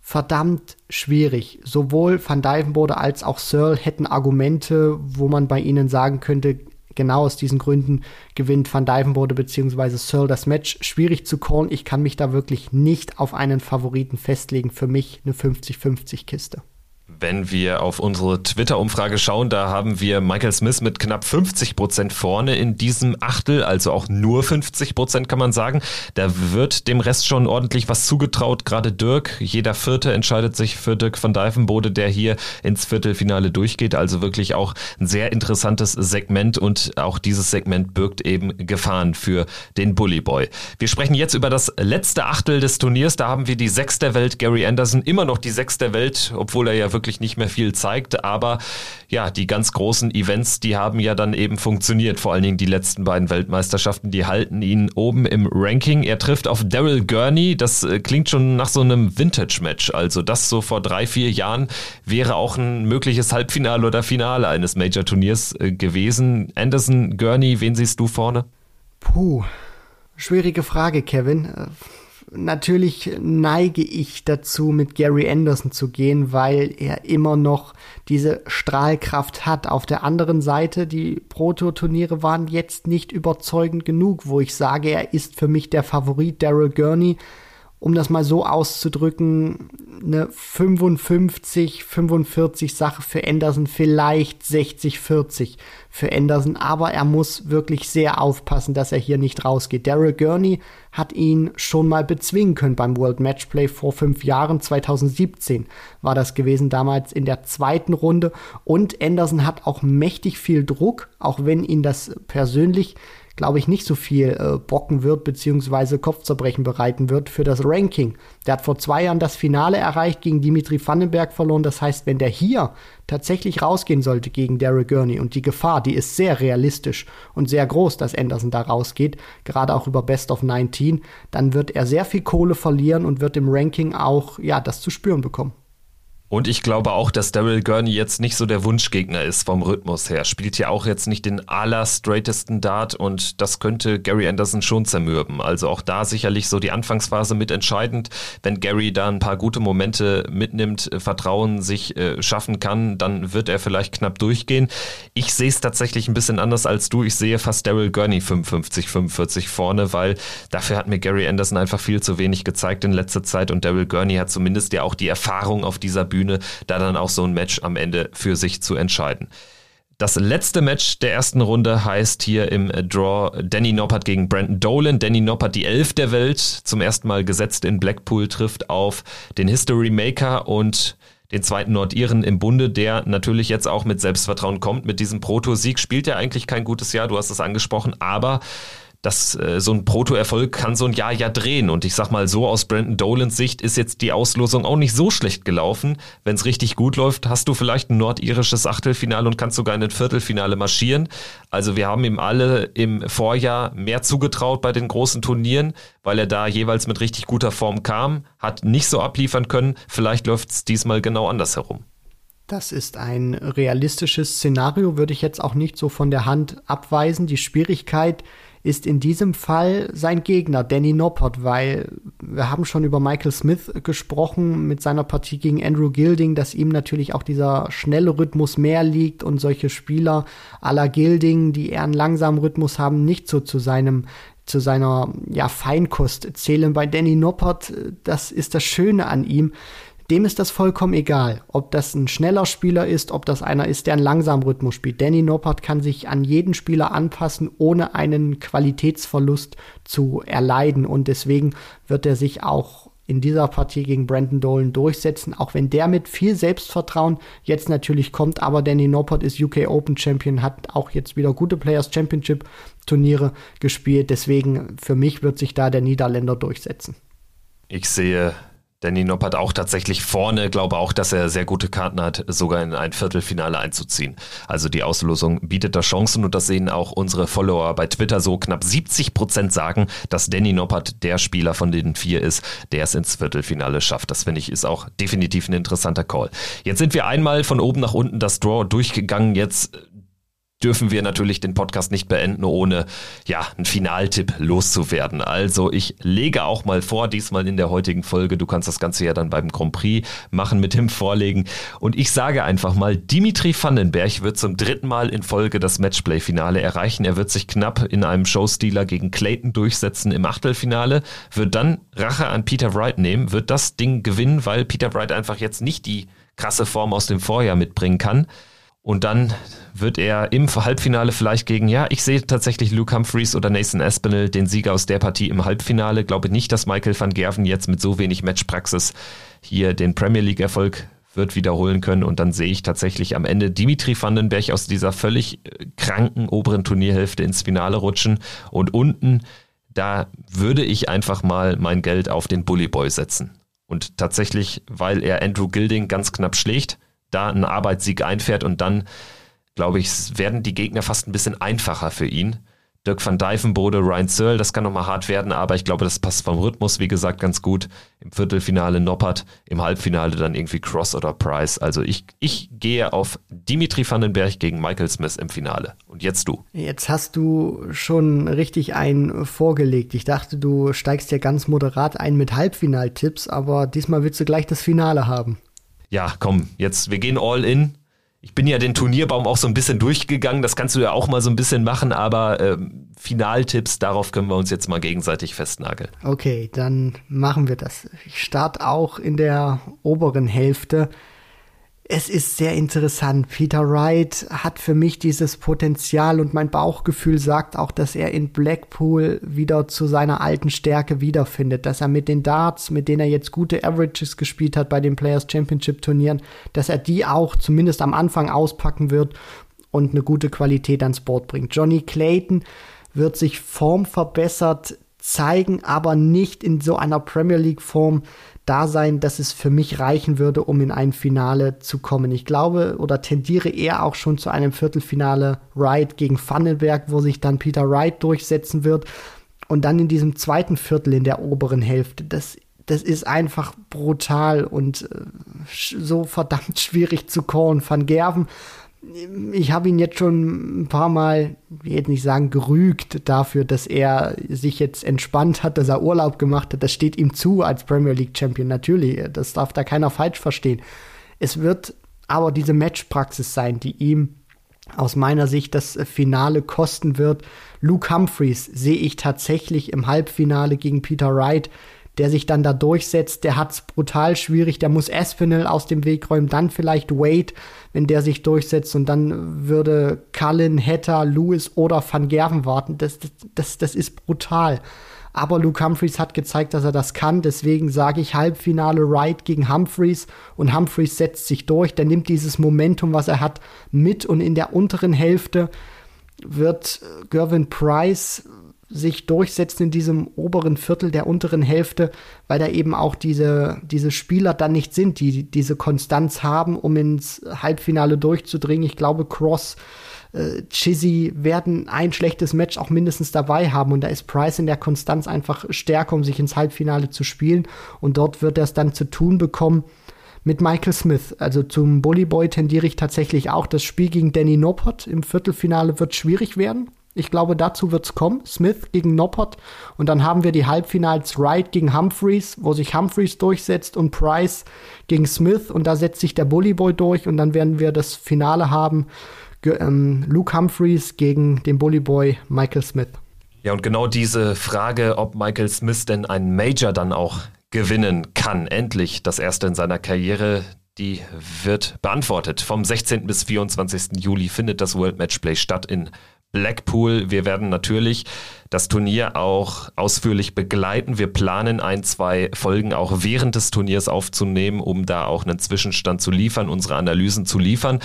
verdammt schwierig. Sowohl Van Dijvenbode als auch Searle hätten Argumente, wo man bei ihnen sagen könnte, genau aus diesen Gründen gewinnt Van Dijvenbode bzw. Searle das Match. Schwierig zu callen. Ich kann mich da wirklich nicht auf einen Favoriten festlegen. Für mich eine 50-50 Kiste. Wenn wir auf unsere Twitter-Umfrage schauen, da haben wir Michael Smith mit knapp 50 Prozent vorne in diesem Achtel, also auch nur 50 Prozent kann man sagen. Da wird dem Rest schon ordentlich was zugetraut, gerade Dirk. Jeder Vierte entscheidet sich für Dirk van Dijvenbode, der hier ins Viertelfinale durchgeht. Also wirklich auch ein sehr interessantes Segment und auch dieses Segment birgt eben Gefahren für den Bully Boy. Wir sprechen jetzt über das letzte Achtel des Turniers. Da haben wir die Sechs der Welt, Gary Anderson, immer noch die Sechs der Welt, obwohl er ja wirklich nicht mehr viel zeigt. Aber ja, die ganz großen Events, die haben ja dann eben funktioniert. Vor allen Dingen die letzten beiden Weltmeisterschaften, die halten ihn oben im Ranking. Er trifft auf Daryl Gurney. Das äh, klingt schon nach so einem Vintage-Match. Also das so vor drei, vier Jahren wäre auch ein mögliches Halbfinale oder Finale eines Major-Turniers äh, gewesen. Anderson, Gurney, wen siehst du vorne? Puh, schwierige Frage, Kevin. Natürlich neige ich dazu, mit Gary Anderson zu gehen, weil er immer noch diese Strahlkraft hat. Auf der anderen Seite, die Proto-Turniere waren jetzt nicht überzeugend genug, wo ich sage, er ist für mich der Favorit Daryl Gurney um das mal so auszudrücken, eine 55, 45 Sache für Anderson, vielleicht 60, 40 für Anderson, aber er muss wirklich sehr aufpassen, dass er hier nicht rausgeht. Daryl Gurney hat ihn schon mal bezwingen können beim World Matchplay vor fünf Jahren, 2017 war das gewesen, damals in der zweiten Runde und Anderson hat auch mächtig viel Druck, auch wenn ihn das persönlich glaube ich, nicht so viel äh, bocken wird, beziehungsweise Kopfzerbrechen bereiten wird für das Ranking. Der hat vor zwei Jahren das Finale erreicht, gegen Dimitri Vandenberg verloren. Das heißt, wenn der hier tatsächlich rausgehen sollte gegen Derek Gurney und die Gefahr, die ist sehr realistisch und sehr groß, dass Anderson da rausgeht, gerade auch über Best of 19, dann wird er sehr viel Kohle verlieren und wird im Ranking auch, ja, das zu spüren bekommen. Und ich glaube auch, dass Daryl Gurney jetzt nicht so der Wunschgegner ist vom Rhythmus her. Spielt ja auch jetzt nicht den allerstraightesten Dart und das könnte Gary Anderson schon zermürben. Also auch da sicherlich so die Anfangsphase mit entscheidend. Wenn Gary da ein paar gute Momente mitnimmt, äh, Vertrauen sich äh, schaffen kann, dann wird er vielleicht knapp durchgehen. Ich sehe es tatsächlich ein bisschen anders als du. Ich sehe fast Daryl Gurney 55, 45 vorne, weil dafür hat mir Gary Anderson einfach viel zu wenig gezeigt in letzter Zeit und Daryl Gurney hat zumindest ja auch die Erfahrung auf dieser Bühne Bühne, da dann auch so ein Match am Ende für sich zu entscheiden. Das letzte Match der ersten Runde heißt hier im Draw Danny Noppert gegen Brandon Dolan. Danny Noppert, die Elf der Welt, zum ersten Mal gesetzt in Blackpool, trifft auf den History Maker und den zweiten Nordiren im Bunde, der natürlich jetzt auch mit Selbstvertrauen kommt. Mit diesem Proto-Sieg spielt er eigentlich kein gutes Jahr, du hast es angesprochen, aber das, äh, so ein Proto-Erfolg kann so ein Jahr ja drehen. Und ich sag mal so, aus Brandon Dolans Sicht ist jetzt die Auslosung auch nicht so schlecht gelaufen. Wenn es richtig gut läuft, hast du vielleicht ein nordirisches Achtelfinale und kannst sogar in ein Viertelfinale marschieren. Also wir haben ihm alle im Vorjahr mehr zugetraut bei den großen Turnieren, weil er da jeweils mit richtig guter Form kam, hat nicht so abliefern können. Vielleicht läuft es diesmal genau andersherum. Das ist ein realistisches Szenario, würde ich jetzt auch nicht so von der Hand abweisen. Die Schwierigkeit ist in diesem Fall sein Gegner, Danny Noppert, weil wir haben schon über Michael Smith gesprochen mit seiner Partie gegen Andrew Gilding, dass ihm natürlich auch dieser schnelle Rhythmus mehr liegt und solche Spieler la Gilding, die eher einen langsamen Rhythmus haben, nicht so zu seinem zu seiner ja, Feinkost zählen. Bei Danny Noppert, das ist das Schöne an ihm, dem ist das vollkommen egal, ob das ein schneller Spieler ist, ob das einer ist, der einen langsamen Rhythmus spielt. Danny Noppert kann sich an jeden Spieler anpassen, ohne einen Qualitätsverlust zu erleiden. Und deswegen wird er sich auch in dieser Partie gegen Brandon Dolan durchsetzen, auch wenn der mit viel Selbstvertrauen jetzt natürlich kommt. Aber Danny Noppert ist UK Open Champion, hat auch jetzt wieder gute Players Championship Turniere gespielt. Deswegen für mich wird sich da der Niederländer durchsetzen. Ich sehe Danny Noppert auch tatsächlich vorne, glaube auch, dass er sehr gute Karten hat, sogar in ein Viertelfinale einzuziehen. Also die Auslosung bietet da Chancen und das sehen auch unsere Follower bei Twitter so. Knapp 70 Prozent sagen, dass Danny Noppert der Spieler von den vier ist, der es ins Viertelfinale schafft. Das finde ich ist auch definitiv ein interessanter Call. Jetzt sind wir einmal von oben nach unten das Draw durchgegangen. Jetzt dürfen wir natürlich den Podcast nicht beenden, ohne ja, einen Finaltipp loszuwerden. Also ich lege auch mal vor, diesmal in der heutigen Folge, du kannst das Ganze ja dann beim Grand Prix machen mit dem Vorlegen. Und ich sage einfach mal, Dimitri Vandenberg wird zum dritten Mal in Folge das Matchplay-Finale erreichen. Er wird sich knapp in einem Showstealer gegen Clayton durchsetzen im Achtelfinale, wird dann Rache an Peter Wright nehmen, wird das Ding gewinnen, weil Peter Wright einfach jetzt nicht die krasse Form aus dem Vorjahr mitbringen kann. Und dann wird er im Halbfinale vielleicht gegen, ja, ich sehe tatsächlich Luke Humphreys oder Nathan Aspinall, den Sieger aus der Partie im Halbfinale. Glaube nicht, dass Michael van Gerven jetzt mit so wenig Matchpraxis hier den Premier League Erfolg wird wiederholen können. Und dann sehe ich tatsächlich am Ende Dimitri Vandenberg aus dieser völlig äh, kranken oberen Turnierhälfte ins Finale rutschen. Und unten, da würde ich einfach mal mein Geld auf den Bully Boy setzen. Und tatsächlich, weil er Andrew Gilding ganz knapp schlägt, da einen Arbeitssieg einfährt und dann, glaube ich, werden die Gegner fast ein bisschen einfacher für ihn. Dirk van Dijvenbode, Ryan Searle, das kann nochmal hart werden, aber ich glaube, das passt vom Rhythmus, wie gesagt, ganz gut. Im Viertelfinale Noppert, im Halbfinale dann irgendwie Cross oder Price. Also ich, ich gehe auf Dimitri Vandenberg gegen Michael Smith im Finale. Und jetzt du. Jetzt hast du schon richtig einen vorgelegt. Ich dachte, du steigst ja ganz moderat ein mit Halbfinaltipps, aber diesmal willst du gleich das Finale haben ja, komm, jetzt, wir gehen all in. Ich bin ja den Turnierbaum auch so ein bisschen durchgegangen, das kannst du ja auch mal so ein bisschen machen, aber äh, Finaltipps, darauf können wir uns jetzt mal gegenseitig festnageln. Okay, dann machen wir das. Ich starte auch in der oberen Hälfte es ist sehr interessant. Peter Wright hat für mich dieses Potenzial und mein Bauchgefühl sagt auch, dass er in Blackpool wieder zu seiner alten Stärke wiederfindet, dass er mit den Darts, mit denen er jetzt gute Averages gespielt hat bei den Players Championship Turnieren, dass er die auch zumindest am Anfang auspacken wird und eine gute Qualität ans Board bringt. Johnny Clayton wird sich formverbessert zeigen, aber nicht in so einer Premier League Form, da sein, dass es für mich reichen würde, um in ein Finale zu kommen. Ich glaube oder tendiere eher auch schon zu einem Viertelfinale Wright gegen Vandenberg, wo sich dann Peter Wright durchsetzen wird. Und dann in diesem zweiten Viertel in der oberen Hälfte. Das, das ist einfach brutal und äh, so verdammt schwierig zu callen. Van Gerven ich habe ihn jetzt schon ein paar Mal, ich will nicht sagen, gerügt dafür, dass er sich jetzt entspannt hat, dass er Urlaub gemacht hat. Das steht ihm zu als Premier League Champion. Natürlich, das darf da keiner falsch verstehen. Es wird aber diese Matchpraxis sein, die ihm aus meiner Sicht das Finale kosten wird. Luke Humphreys sehe ich tatsächlich im Halbfinale gegen Peter Wright der sich dann da durchsetzt, der hat's brutal schwierig, der muss Aspinall aus dem Weg räumen, dann vielleicht Wade, wenn der sich durchsetzt und dann würde Cullen, Hatter, Lewis oder Van Gerven warten. Das, das, das, das ist brutal. Aber Luke Humphreys hat gezeigt, dass er das kann. Deswegen sage ich Halbfinale Wright gegen Humphreys und Humphreys setzt sich durch. Der nimmt dieses Momentum, was er hat, mit und in der unteren Hälfte wird Gervin Price sich durchsetzen in diesem oberen Viertel der unteren Hälfte, weil da eben auch diese, diese Spieler dann nicht sind, die diese Konstanz haben, um ins Halbfinale durchzudringen. Ich glaube, Cross, äh, Chizzy werden ein schlechtes Match auch mindestens dabei haben und da ist Price in der Konstanz einfach stärker, um sich ins Halbfinale zu spielen und dort wird er es dann zu tun bekommen mit Michael Smith. Also zum Bully Boy tendiere ich tatsächlich auch. Das Spiel gegen Danny Noppert im Viertelfinale wird schwierig werden. Ich glaube, dazu wird's kommen. Smith gegen Noppert. Und dann haben wir die Halbfinals Wright gegen Humphreys, wo sich Humphreys durchsetzt und Price gegen Smith. Und da setzt sich der Bully Boy durch. Und dann werden wir das Finale haben. Ähm, Luke Humphreys gegen den Bully Boy Michael Smith. Ja, und genau diese Frage, ob Michael Smith denn einen Major dann auch gewinnen kann, endlich das erste in seiner Karriere, die wird beantwortet. Vom 16. bis 24. Juli findet das World Matchplay statt in Blackpool. Wir werden natürlich das Turnier auch ausführlich begleiten. Wir planen ein, zwei Folgen auch während des Turniers aufzunehmen, um da auch einen Zwischenstand zu liefern, unsere Analysen zu liefern.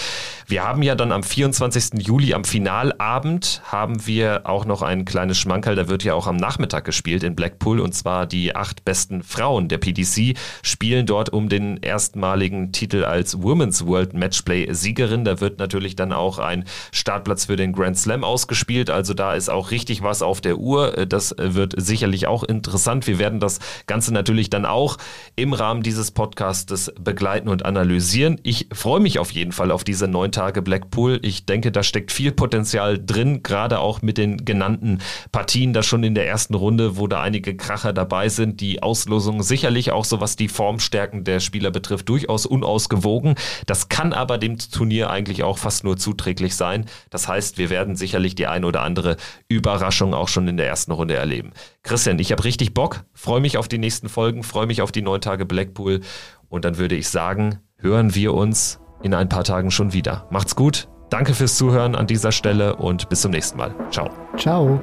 Wir haben ja dann am 24. Juli, am Finalabend, haben wir auch noch ein kleines Schmankerl, da wird ja auch am Nachmittag gespielt in Blackpool und zwar die acht besten Frauen der PDC spielen dort um den erstmaligen Titel als Women's World Matchplay Siegerin. Da wird natürlich dann auch ein Startplatz für den Grand Slam ausgespielt, also da ist auch richtig was auf der der Uhr. Äh, das äh, wird sicherlich auch interessant. Wir werden das Ganze natürlich dann auch im Rahmen dieses Podcasts begleiten und analysieren. Ich freue mich auf jeden Fall auf diese neun Tage Blackpool. Ich denke, da steckt viel Potenzial drin, gerade auch mit den genannten Partien, da schon in der ersten Runde, wo da einige Kracher dabei sind. Die Auslosung sicherlich auch so, was die Formstärken der Spieler betrifft, durchaus unausgewogen. Das kann aber dem Turnier eigentlich auch fast nur zuträglich sein. Das heißt, wir werden sicherlich die ein oder andere Überraschung auch schon schon in der ersten Runde erleben. Christian, ich habe richtig Bock, freue mich auf die nächsten Folgen, freue mich auf die neun Tage Blackpool und dann würde ich sagen, hören wir uns in ein paar Tagen schon wieder. Macht's gut, danke fürs Zuhören an dieser Stelle und bis zum nächsten Mal. Ciao. Ciao.